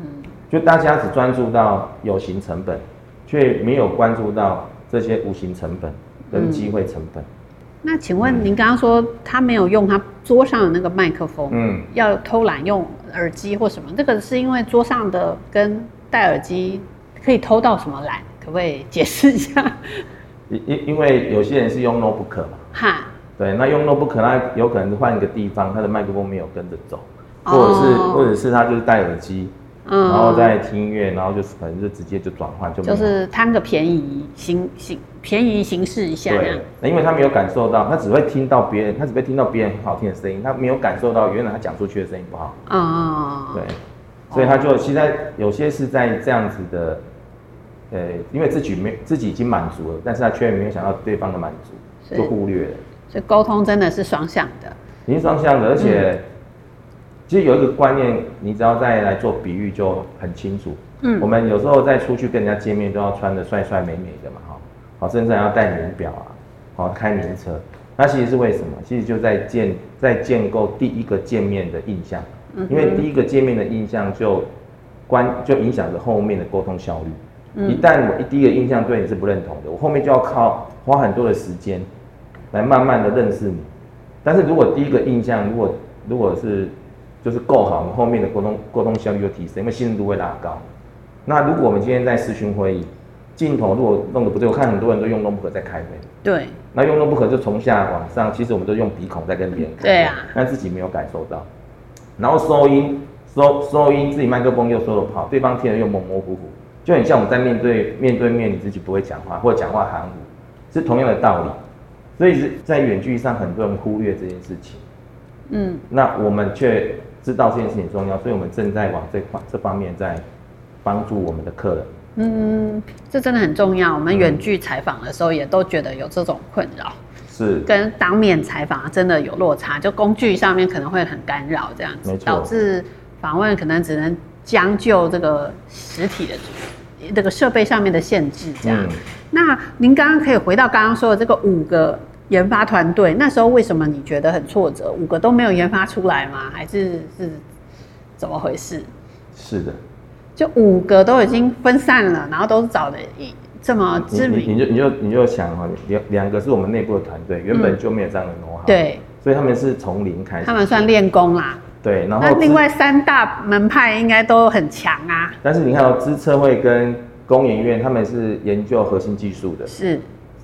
就大家只专注到有形成本，却没有关注到这些无形成本跟机会成本。那请问您刚刚说他没有用他桌上的那个麦克风，嗯，要偷懒用耳机或什么？这个是因为桌上的跟戴耳机可以偷到什么懒？可不可以解释一下？因因因为有些人是用 notebook 嘛，哈，对，那用 notebook，那有可能换一个地方，他的麦克风没有跟着走，或者是、哦、或者是他就是戴耳机。嗯、然后再听音乐，然后就是可能就直接就转换，就就是贪个便宜，行行便宜行事一下。对，那因为他没有感受到，他只会听到别人，他只会听到别人很好听的声音，他没有感受到原来他讲出去的声音不好。啊、哦、对，所以他就现在有些是在这样子的，呃，因为自己没自己已经满足了，但是他却没有想到对方的满足，就忽略了。所以沟通真的是双向的，已经双向的，而且。嗯其实有一个观念，你只要再来做比喻就很清楚。嗯，我们有时候再出去跟人家见面，都要穿的帅帅美美的嘛，哈，好，身上要戴名表啊，好，开名车。那其实是为什么？其实就在建在建构第一个见面的印象。嗯，因为第一个见面的印象就关就影响着后面的沟通效率。嗯，一旦我一第一个印象对你是不认同的，我后面就要靠花很多的时间来慢慢的认识你。但是如果第一个印象如果如果是就是够好，我们后面的沟通沟通效率就提升，因为信任度会拉高。那如果我们今天在视讯会议，镜头如果弄得不对，我看很多人都用 notebook 在开会。对。那用 notebook 就从下往上，其实我们都用鼻孔在跟别人开。对啊。但自己没有感受到。然后收音，收收音，自己麦克风又收的不好，对方听得又模模糊糊，就很像我们在面对面对面，你自己不会讲话，或者讲话含糊，是同样的道理。所以是在远距离上，很多人忽略这件事情。嗯。那我们却。知道这件事情重要，所以我们正在往这方这方面在帮助我们的客人。嗯，这真的很重要。我们远距采访的时候，也都觉得有这种困扰，是跟当面采访真的有落差，就工具上面可能会很干扰，这样子导致访问可能只能将就这个实体的这个设备上面的限制。这样，嗯、那您刚刚可以回到刚刚说的这个五个。研发团队那时候为什么你觉得很挫折？五个都没有研发出来吗？还是是怎么回事？是的，就五个都已经分散了，然后都是找的一这么知名。你，就你就你就想哈，两两个是我们内部的团队，原本就没有这样的 know-how，对，所以他们是从零开始。他们算练功啦。对，然后那另外三大门派应该都很强啊。但是你看到资策会跟工研院，他们是研究核心技术的。是。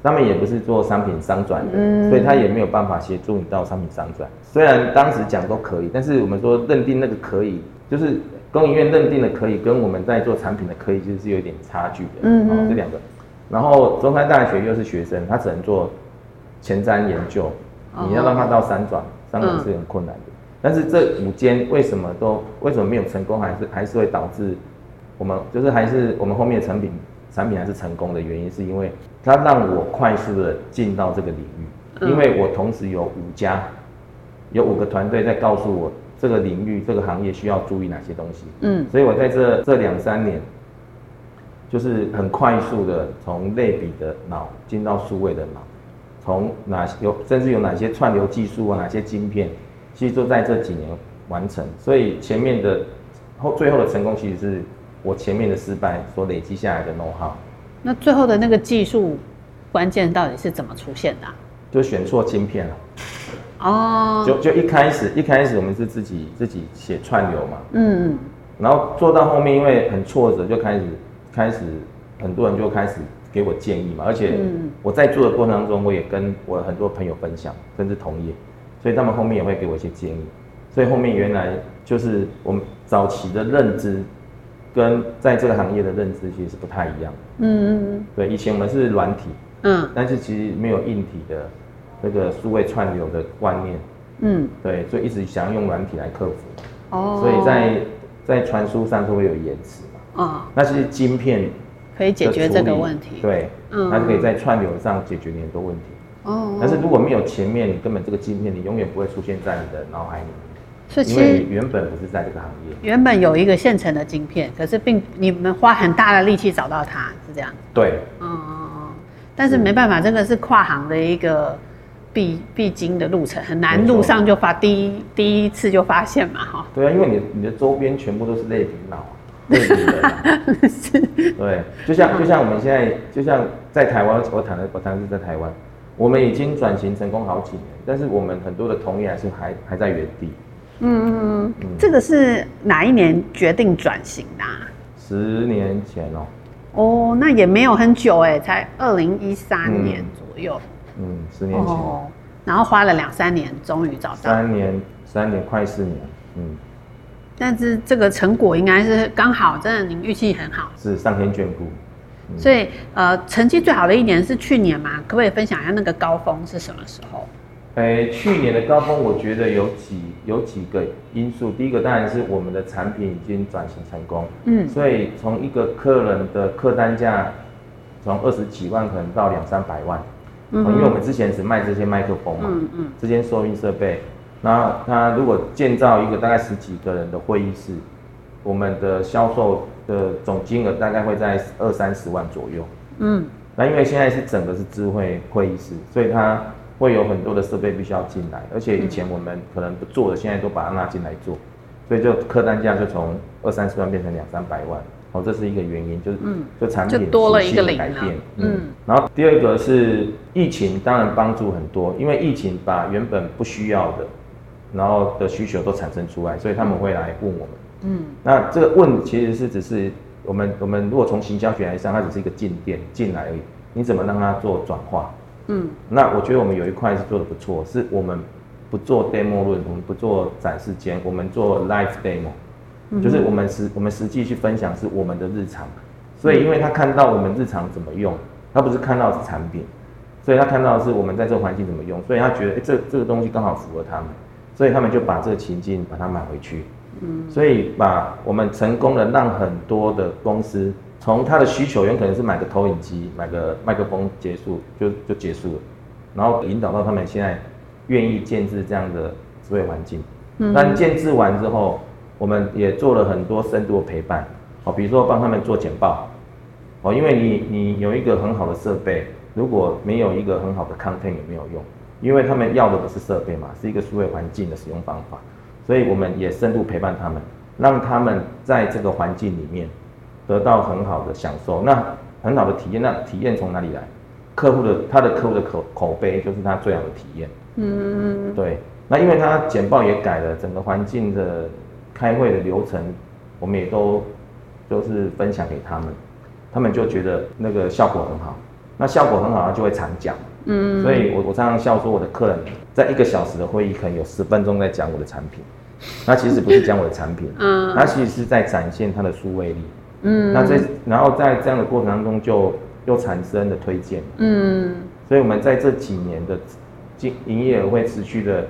他们也不是做商品商转的，嗯、所以他也没有办法协助你到商品商转。虽然当时讲都可以，但是我们说认定那个可以，就是工研院认定的可以，跟我们在做产品的可以，其实是有点差距的。嗯，嗯，这两个。然后中山大学又是学生，他只能做前瞻研究，你要让他到商转，商转是很困难的。嗯、但是这五间为什么都为什么没有成功，还是还是会导致我们就是还是我们后面的产品。产品还是成功的原因，是因为它让我快速的进到这个领域，因为我同时有五家，有五个团队在告诉我这个领域、这个行业需要注意哪些东西。嗯，所以我在这这两三年，就是很快速的从类比的脑进到数位的脑，从哪有甚至有哪些串流技术啊，哪些晶片，其实都在这几年完成。所以前面的后最后的成功，其实是。我前面的失败所累积下来的 know how，那最后的那个技术关键到底是怎么出现的啊？就选错晶片了。哦。就就一开始一开始我们是自己自己写串流嘛。嗯嗯。然后做到后面，因为很挫折，就开始开始很多人就开始给我建议嘛。而且我在做的过程当中，我也跟我很多朋友分享，甚至同业，所以他们后面也会给我一些建议。所以后面原来就是我们早期的认知。跟在这个行业的认知其实是不太一样。嗯嗯嗯。对，以前我们是软体，嗯，但是其实没有硬体的那个数位串流的观念。嗯。对，所以一直想要用软体来克服。哦。所以在在传输上都会有延迟嘛。哦。那其实晶片可以解决这个问题。对。嗯。它就可以在串流上解决你很多问题。哦。但是如果没有前面，你根本这个晶片你永远不会出现在你的脑海里面。所以其实原本不是在这个行业，原本有一个现成的晶片，可是并你们花很大的力气找到它，是这样。对，嗯嗯嗯，但是没办法，这个是跨行的一个必必经的路程，很难路上就发第一第一次就发现嘛，哈。对啊，因为你你的周边全部都是类比脑，类比人。是。对，就像就像我们现在，就像在台湾，我谈的我谈的是在台湾，我们已经转型成功好几年，但是我们很多的同业还是还还在原地。嗯嗯嗯，这个是哪一年决定转型的啊？十年前哦。哦，那也没有很久哎，才二零一三年左右。嗯，十年前。哦，然后花了两三年，终于找到。三年，三年快四年。嗯。但是这个成果应该是刚好，真的，您运气很好。是上天眷顾。嗯、所以，呃，成绩最好的一年是去年嘛？可不可以分享一下那个高峰是什么时候？诶、欸，去年的高峰，我觉得有几有几个因素。第一个当然是我们的产品已经转型成功，嗯，所以从一个客人的客单价从二十几万可能到两三百万，嗯，因为我们之前只卖这些麦克风嘛，嗯嗯，这些收音设备，那他如果建造一个大概十几个人的会议室，我们的销售的总金额大概会在二三十万左右，嗯，那因为现在是整个是智慧会议室，所以它。会有很多的设备必须要进来，而且以前我们可能不做的，现在都把它拉进来做，所以就客单价就从二三十万变成两三百万，哦，这是一个原因，就是嗯就产品多了一个改变，嗯，然后第二个是疫情，当然帮助很多，因为疫情把原本不需要的，然后的需求都产生出来，所以他们会来问我们，嗯，那这个问其实是只是我们我们如果从行销学来上，它只是一个进店进来而已，你怎么让它做转化？嗯，那我觉得我们有一块是做的不错，是我们不做 demo room，我们不做展示间，我们做 live demo，、嗯、就是我们实我们实际去分享是我们的日常，所以因为他看到我们日常怎么用，他不是看到是产品，所以他看到的是我们在这个环境怎么用，所以他觉得哎、欸、这这个东西刚好符合他们，所以他们就把这个情境把它买回去，嗯，所以把我们成功的让很多的公司。从他的需求，有可能是买个投影机、买个麦克风结束就就结束了，然后引导到他们现在愿意建置这样的智慧环境。嗯，但建置完之后，我们也做了很多深度的陪伴，哦，比如说帮他们做简报，哦，因为你你有一个很好的设备，如果没有一个很好的 content 也没有用，因为他们要的不是设备嘛，是一个数位环境的使用方法，所以我们也深度陪伴他们，让他们在这个环境里面。得到很好的享受，那很好的体验，那体验从哪里来？客户的他的客户的口口碑就是他最好的体验。嗯，对。那因为他简报也改了，整个环境的开会的流程，我们也都都是分享给他们，他们就觉得那个效果很好。那效果很好，他就会常讲。嗯，所以我我常常笑说，我的客人在一个小时的会议，可能有十分钟在讲我的产品，那其实不是讲我的产品，嗯，他其实是在展现他的数位力。嗯，那在然后在这样的过程当中，就又产生了推荐。嗯，所以我们在这几年的经营业额会持续的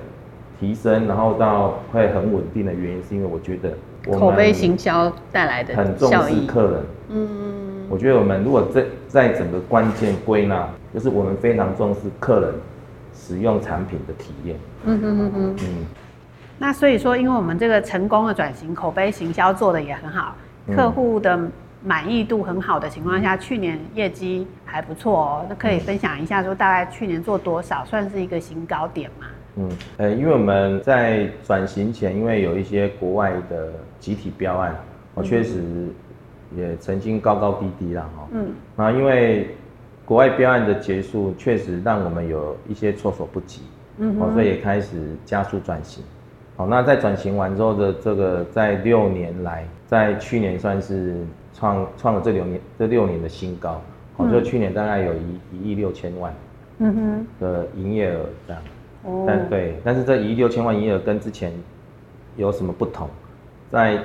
提升，然后到会很稳定的原因，是因为我觉得我们口碑行销带来的很重视客人。嗯，我觉得我们如果在在整个关键归纳，就是我们非常重视客人使用产品的体验。嗯嗯嗯嗯。嗯，那所以说，因为我们这个成功的转型，口碑行销做的也很好。客户的满意度很好的情况下，去年业绩还不错哦。那可以分享一下，说大概去年做多少，算是一个新高点吗？嗯，呃，因为我们在转型前，因为有一些国外的集体标案，我确实也曾经高高低低了哈。嗯。那因为国外标案的结束，确实让我们有一些措手不及。嗯。所以也开始加速转型。好，那在转型完之后的这个，在六年来，在去年算是创创了这六年这六年的新高。好，就去年大概有一一亿六千万，嗯哼，的营业额这样。哦。但对，但是这一亿六千万营业额跟之前有什么不同？在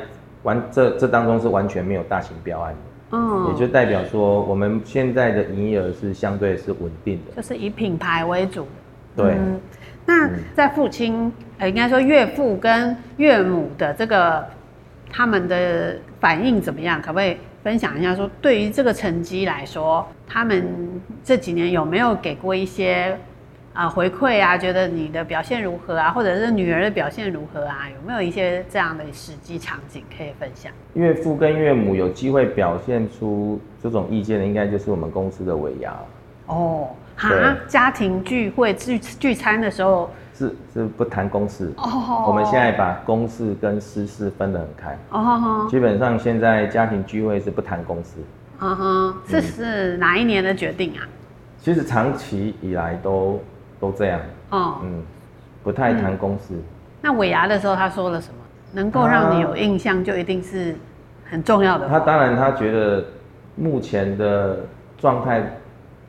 完这这当中是完全没有大型标案的。哦。也就代表说，我们现在的营业额是相对是稳定的。就是以品牌为主。对。嗯那在父亲，呃，应该说岳父跟岳母的这个他们的反应怎么样？可不可以分享一下？说对于这个成绩来说，他们这几年有没有给过一些啊、呃、回馈啊？觉得你的表现如何啊？或者是女儿的表现如何啊？有没有一些这样的实际场景可以分享？岳父跟岳母有机会表现出这种意见的，应该就是我们公司的尾牙哦。哈，家庭聚会聚聚餐的时候是是不谈公事哦。我们现在把公事跟私事分得很开哦。基本上现在家庭聚会是不谈公事。嗯哼，这是哪一年的决定啊？其实长期以来都都这样。哦，嗯，不太谈公事。嗯、那尾牙的时候他说了什么？能够让你有印象，就一定是很重要的。他当然他觉得目前的状态，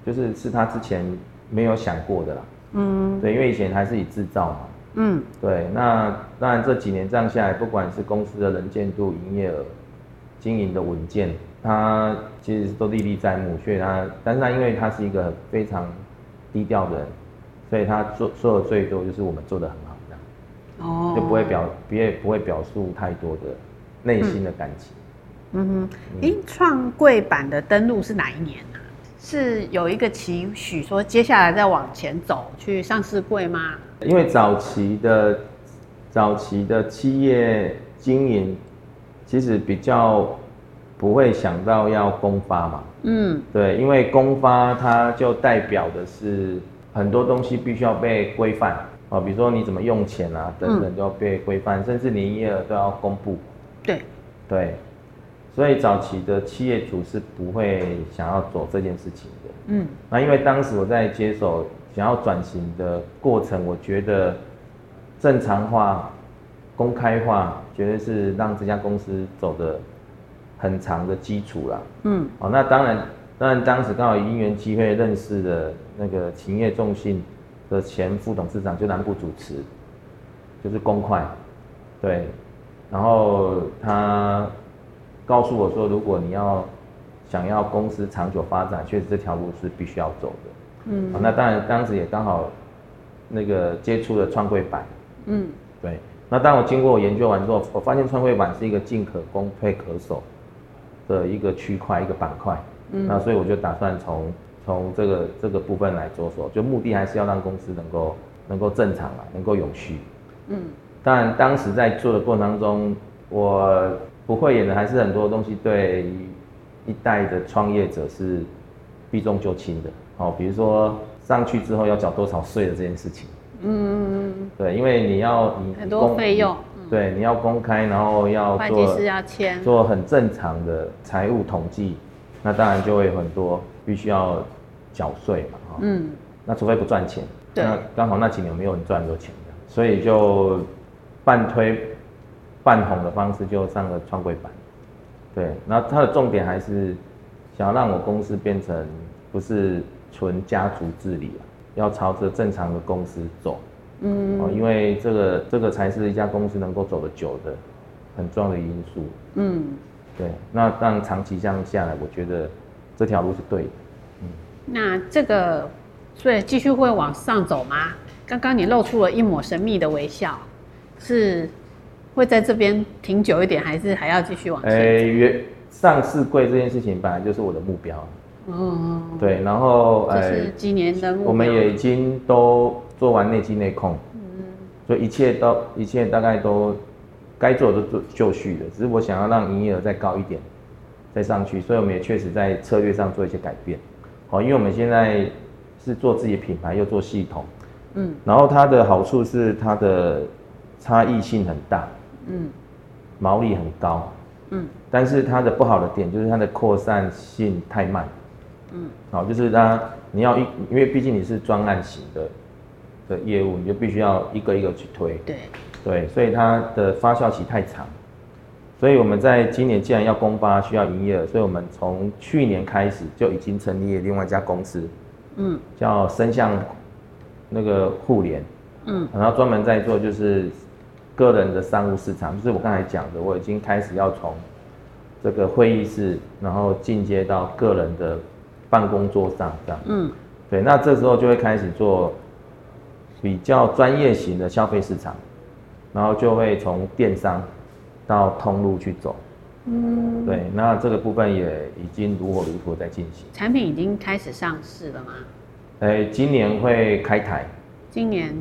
就是是他之前没有想过的啦。嗯，对，因为以前还是以制造嘛。嗯，对。那当然这几年这样下来，不管是公司的能见度、营业额、经营的稳健。他其实都历历在目，所以他，但是他因为他是一个非常低调的人，所以他做做的最多就是我们做的很好这样，哦，就不会表，别不会表述太多的内心的感情。嗯哼，哎，创柜版的登录是哪一年呢？是有一个期许说接下来再往前走去上市柜吗？因为早期的早期的企业经营其实比较。不会想到要公发嘛？嗯，对，因为公发它就代表的是很多东西必须要被规范啊，比如说你怎么用钱啊等等都要被规范，嗯、甚至你营业额都要公布。对，对，所以早期的企业主是不会想要做这件事情的。嗯，那因为当时我在接手想要转型的过程，我觉得正常化、公开化，绝对是让这家公司走的。很长的基础啦，嗯，哦，那当然，当然当时刚好因缘机会认识的那个勤业众信的前副董事长就南部主持，就是公会，对，然后他告诉我说，如果你要想要公司长久发展，确实这条路是必须要走的，嗯，那当然当时也刚好那个接触了创柜板，嗯，对，那当我经过我研究完之后，我发现创柜板是一个进可攻退可守。的一个区块一个板块，嗯，那所以我就打算从从这个这个部分来着手，就目的还是要让公司能够能够正常啊，能够永续，嗯，当然当时在做的过程当中，我不会演的还是很多东西，对一代的创业者是避重就轻的，哦，比如说上去之后要缴多少税的这件事情，嗯，对，因为你要你很多费用。对，你要公开，然后要做，会计师要签，做很正常的财务统计，那当然就会有很多必须要缴税嘛，哈，嗯，那除非不赚钱，对，那刚好那几年没有人赚很多钱的，所以就半推半哄的方式就上了创柜板，对，那它的重点还是想要让我公司变成不是纯家族治理，要朝着正常的公司走。嗯，哦，因为这个这个才是一家公司能够走得久的很重要的因素。嗯，对，那让长期这样下来，我觉得这条路是对的。嗯，那这个所以继续会往上走吗？刚刚你露出了一抹神秘的微笑，是会在这边停久一点，还是还要继续往前？哎、上市柜这件事情本来就是我的目标。嗯，对，然后呃，是今年的目标，我们也已经都。做完内稽内控，嗯，所以一切都一切大概都该做的都做就绪了，只是我想要让营业额再高一点，再上去，所以我们也确实在策略上做一些改变。好，因为我们现在是做自己的品牌，又做系统，嗯，然后它的好处是它的差异性很大，嗯，毛利很高，嗯，但是它的不好的点就是它的扩散性太慢，嗯，好，就是它你要一，因为毕竟你是专案型的。的业务你就必须要一个一个去推，对。对，所以它的发酵期太长，所以我们在今年既然要公发需要营业额，所以我们从去年开始就已经成立了另外一家公司，嗯，叫深向那个互联，嗯，然后专门在做就是个人的商务市场，就是我刚才讲的，我已经开始要从这个会议室，然后进阶到个人的办公桌上这样，嗯，对，那这时候就会开始做。比较专业型的消费市场，然后就会从电商到通路去走。嗯，对，那这个部分也已经如火如荼在进行。产品已经开始上市了吗？欸，今年会开台。今年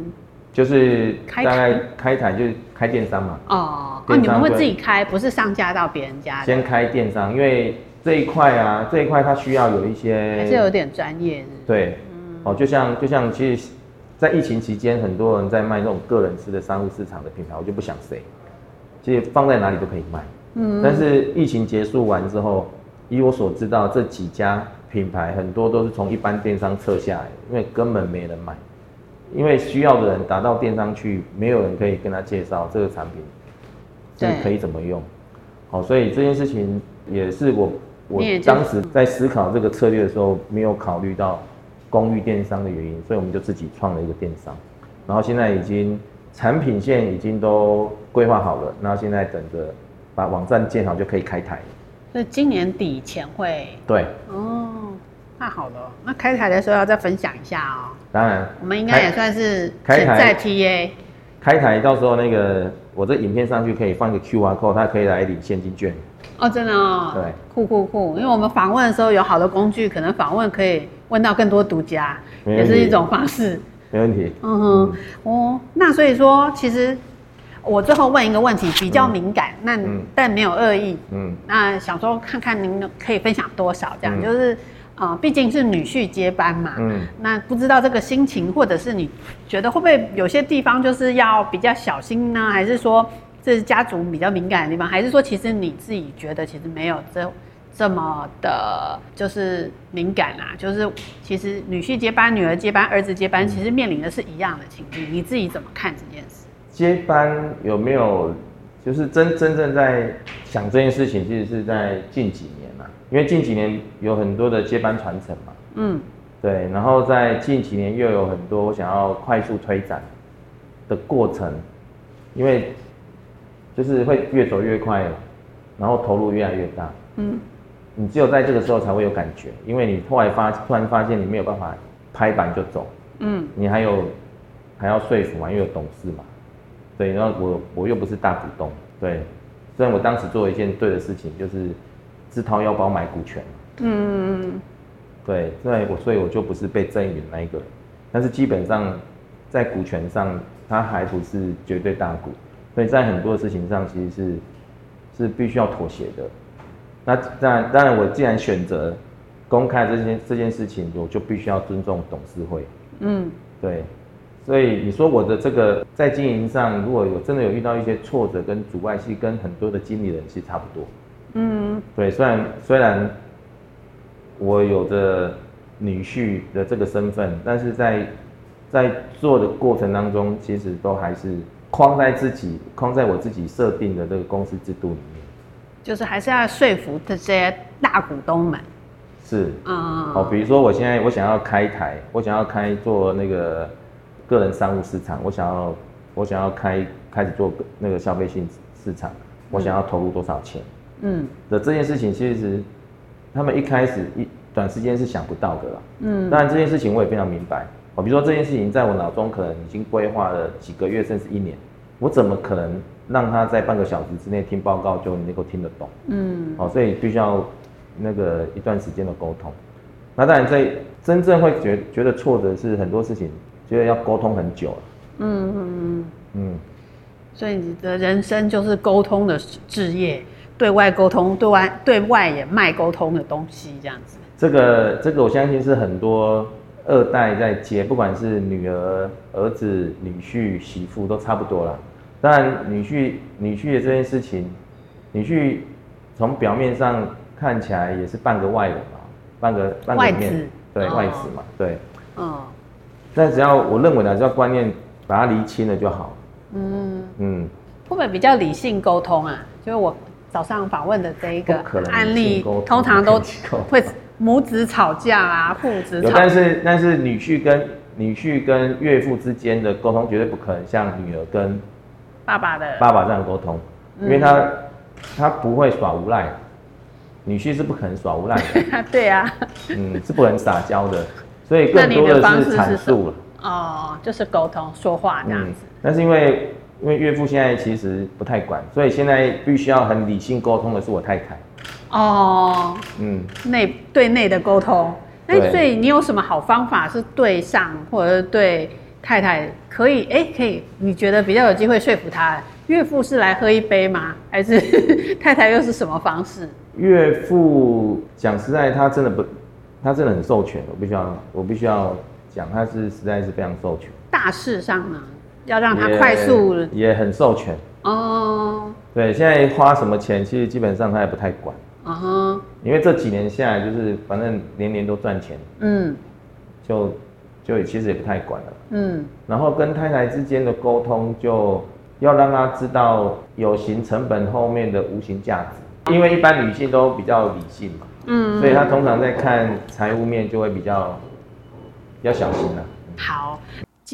就是大概开台就是开电商嘛。哦，哦，你们会自己开，不是上架到别人家？先开电商，因为这一块啊，这一块它需要有一些，还是有点专业。对，嗯，哦，就像就像其实。在疫情期间，很多人在卖那种个人式的商务市场的品牌，我就不想谁，其实放在哪里都可以卖。嗯，但是疫情结束完之后，以我所知道，这几家品牌很多都是从一般电商撤下来，因为根本没人买，因为需要的人打到电商去，没有人可以跟他介绍这个产品，是可以怎么用？好，所以这件事情也是我我当时在思考这个策略的时候，没有考虑到公寓电商的原因，所以我们就自己创了一个电商，然后现在已经产品线已经都规划好了，那现在等着把网站建好就可以开台。所以今年底前会对哦，那好了，那开台的时候要再分享一下哦。当然，我们应该也算是开台在 TA 开台，到时候那个我这影片上去可以放一个 QR code，它可以来领现金券。哦，真的哦，对，酷酷酷，因为我们访问的时候有好的工具，可能访问可以问到更多独家，也是一种方式。没问题。嗯哼，嗯哦，那所以说其实。我最后问一个问题，比较敏感，嗯、那、嗯、但没有恶意。嗯，那想说看看您可以分享多少，这样、嗯、就是，呃，毕竟是女婿接班嘛。嗯，那不知道这个心情，或者是你觉得会不会有些地方就是要比较小心呢？还是说这是家族比较敏感的地方？还是说其实你自己觉得其实没有这这么的，就是敏感啊？就是其实女婿接班、女儿接班、儿子接班，其实面临的是一样的情境。你自己怎么看这件事？接班有没有，就是真真正在想这件事情，其实是在近几年嘛，因为近几年有很多的接班传承嘛，嗯，对，然后在近几年又有很多我想要快速推展的过程，因为就是会越走越快，然后投入越来越大，嗯，你只有在这个时候才会有感觉，因为你后来发突然发现你没有办法拍板就走，嗯，你还有还要说服嘛，因为有董事嘛。对，然后我我又不是大股东，对，虽然我当时做了一件对的事情，就是自掏腰包买股权，嗯，对，对，我所以我就不是被赠予的那一个人，但是基本上在股权上，他还不是绝对大股，所以在很多事情上，其实是是必须要妥协的。那当然，当然，我既然选择公开这件这件事情，我就必须要尊重董事会，嗯，对。所以你说我的这个在经营上，如果有真的有遇到一些挫折跟阻碍，其实跟很多的经理人其实差不多。嗯，对，虽然虽然我有着女婿的这个身份，但是在在做的过程当中，其实都还是框在自己框在我自己设定的这个公司制度里面。就是还是要说服这些大股东们。是，嗯，哦，比如说我现在我想要开台，我想要开做那个。个人商务市场，我想要，我想要开开始做那个消费性市场，我想要投入多少钱？嗯，的这件事情，其实他们一开始一短时间是想不到的啦。嗯，当然这件事情我也非常明白。我比如说这件事情在我脑中可能已经规划了几个月甚至一年，我怎么可能让他在半个小时之内听报告就能够听得懂？嗯，哦，所以必须要那个一段时间的沟通。那当然在真正会觉觉得挫折是很多事情。觉得要沟通很久了，嗯嗯嗯嗯，所以你的人生就是沟通的志业，对外沟通，对外对外也卖沟通的东西，这样子。这个这个我相信是很多二代在接，不管是女儿、儿子、女婿、媳妇都差不多了。当然，女婿女婿的这件事情，女婿从表面上看起来也是半个外人嘛，半个半个面，外子对、哦、外子嘛，对，嗯。但只要我认为呢，只要观念把它厘清了就好。嗯嗯，会不会比较理性沟通啊？就是我早上访问的这一个案例，通常都会母子吵架啊，父子吵架。但是但是女婿跟女婿跟岳父之间的沟通绝对不可能像女儿跟爸爸的爸爸这样沟通，因为他他不会耍无赖，女婿是不可能耍无赖的。对啊，嗯，是不能撒娇的。所以更多的是阐述了哦，就是沟通说话这样子。嗯、但是因为因为岳父现在其实不太管，所以现在必须要很理性沟通的是我太太。哦，嗯，内对内的沟通。那所以你有什么好方法是对上或者是对太太可以？哎、欸，可以？你觉得比较有机会说服他？岳父是来喝一杯吗？还是 太太又是什么方式？岳父讲实在，他真的不。他真的很授权，我必须要，我必须要讲，他是实在是非常授权。大事上呢，要让他快速也，也很授权哦。对，现在花什么钱，其实基本上他也不太管。啊哈，因为这几年下来，就是反正年年都赚钱，嗯，就就其实也不太管了，嗯，然后跟太太之间的沟通，就要让她知道有形成本后面的无形价值，因为一般女性都比较理性嘛，嗯，所以她通常在看财务面就会比较要小心了。好。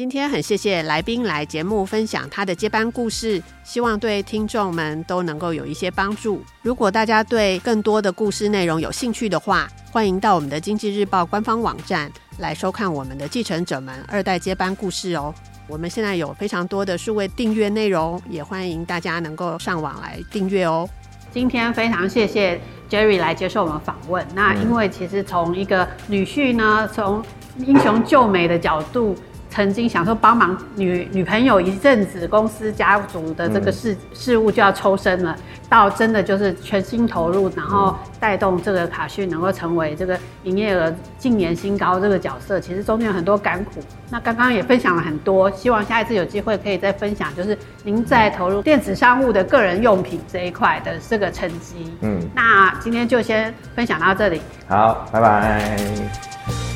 今天很谢谢来宾来节目分享他的接班故事，希望对听众们都能够有一些帮助。如果大家对更多的故事内容有兴趣的话，欢迎到我们的经济日报官方网站来收看我们的继承者们二代接班故事哦。我们现在有非常多的数位订阅内容，也欢迎大家能够上网来订阅哦。今天非常谢谢 Jerry 来接受我们访问。那因为其实从一个女婿呢，从英雄救美的角度。曾经想说帮忙女女朋友一阵子，公司家族的这个事、嗯、事务就要抽身了，到真的就是全心投入，然后带动这个卡讯能够成为这个营业额近年新高这个角色，其实中间有很多甘苦。那刚刚也分享了很多，希望下一次有机会可以再分享，就是您在投入电子商务的个人用品这一块的这个成绩。嗯，那今天就先分享到这里。好，拜拜。